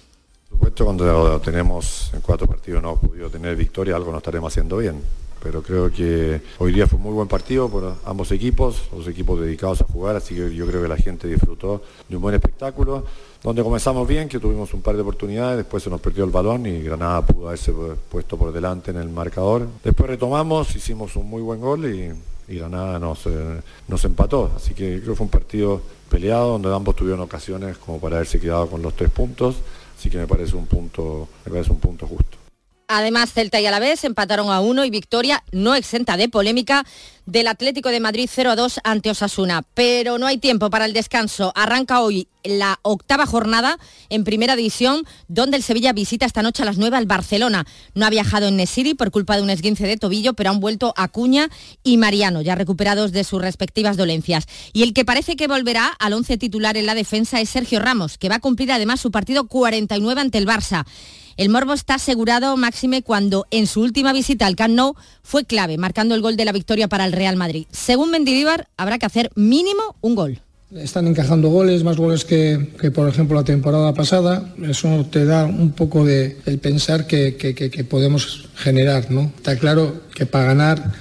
Por supuesto, cuando tenemos en cuatro partidos no hemos podido tener victoria, algo no estaremos haciendo bien pero creo que hoy día fue un muy buen partido por ambos equipos, los equipos dedicados a jugar, así que yo creo que la gente disfrutó de un buen espectáculo donde comenzamos bien, que tuvimos un par de oportunidades, después se nos perdió el balón y Granada pudo haberse puesto por delante en el marcador. Después retomamos, hicimos un muy buen gol y, Granada nos, eh, nos empató. Así que creo que fue un partido peleado, donde ambos tuvieron ocasiones como para haberse quedado con los tres puntos. Así que me parece un punto, me parece un punto justo. Además, Celta y Alavés empataron a uno y victoria no exenta de polémica del Atlético de Madrid 0 a 2 ante Osasuna. Pero no hay tiempo para el descanso. Arranca hoy la octava jornada en primera división, donde el Sevilla visita esta noche a las 9 al Barcelona. No ha viajado en Nesiri por culpa de un esguince de tobillo, pero han vuelto Acuña y Mariano, ya recuperados de sus respectivas dolencias. Y el que parece que volverá al once titular en la defensa es Sergio Ramos, que va a cumplir además su partido 49 ante el Barça. El morbo está asegurado, Máxime, cuando en su última visita al Camp Nou fue clave, marcando el gol de la victoria para el Real Madrid. Según Mendilibar, habrá que hacer mínimo un gol. Están encajando goles, más goles que, por ejemplo la temporada pasada. Eso te da un poco de el pensar que, podemos generar, ¿no? Está claro que para ganar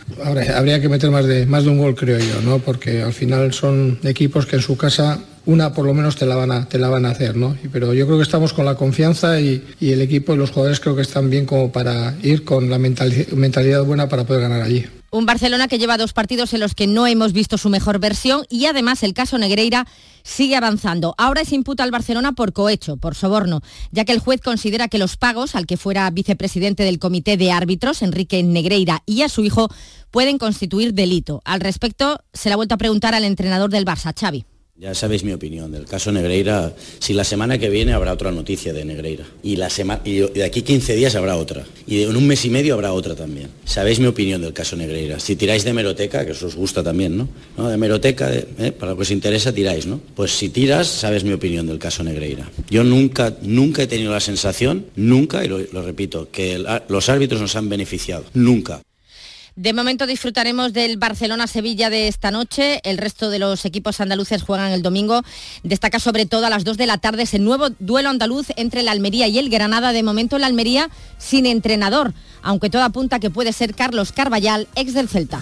habría que meter más de, más de un gol, creo yo, ¿no? Porque al final son equipos que en su casa una por lo menos te la van a, te la van a hacer, ¿no? Pero yo creo que estamos con la confianza y, el equipo y los jugadores creo que están bien como para ir con la mentalidad buena para poder ganar allí. Un Barcelona que lleva dos partidos en los que no hemos visto su mejor versión y además el caso Negreira sigue avanzando. Ahora se imputa al Barcelona por cohecho, por soborno, ya que el juez considera que los pagos al que fuera vicepresidente del comité de árbitros, Enrique Negreira, y a su hijo pueden constituir delito. Al respecto, se le ha vuelto a preguntar al entrenador del Barça, Xavi. Ya sabéis mi opinión del caso Negreira. Si la semana que viene habrá otra noticia de Negreira. Y, la y de aquí 15 días habrá otra. Y en un mes y medio habrá otra también. Sabéis mi opinión del caso Negreira. Si tiráis de meroteca, que eso os gusta también, ¿no? De meroteca, ¿eh? para lo que os interesa, tiráis, ¿no? Pues si tiras, sabes mi opinión del caso Negreira. Yo nunca, nunca he tenido la sensación, nunca, y lo repito, que los árbitros nos han beneficiado. Nunca. De momento disfrutaremos del Barcelona-Sevilla de esta noche. El resto de los equipos andaluces juegan el domingo. Destaca sobre todo a las 2 de la tarde ese nuevo duelo andaluz entre el Almería y el Granada. De momento la Almería sin entrenador, aunque todo apunta que puede ser Carlos Carballal, ex del Celta.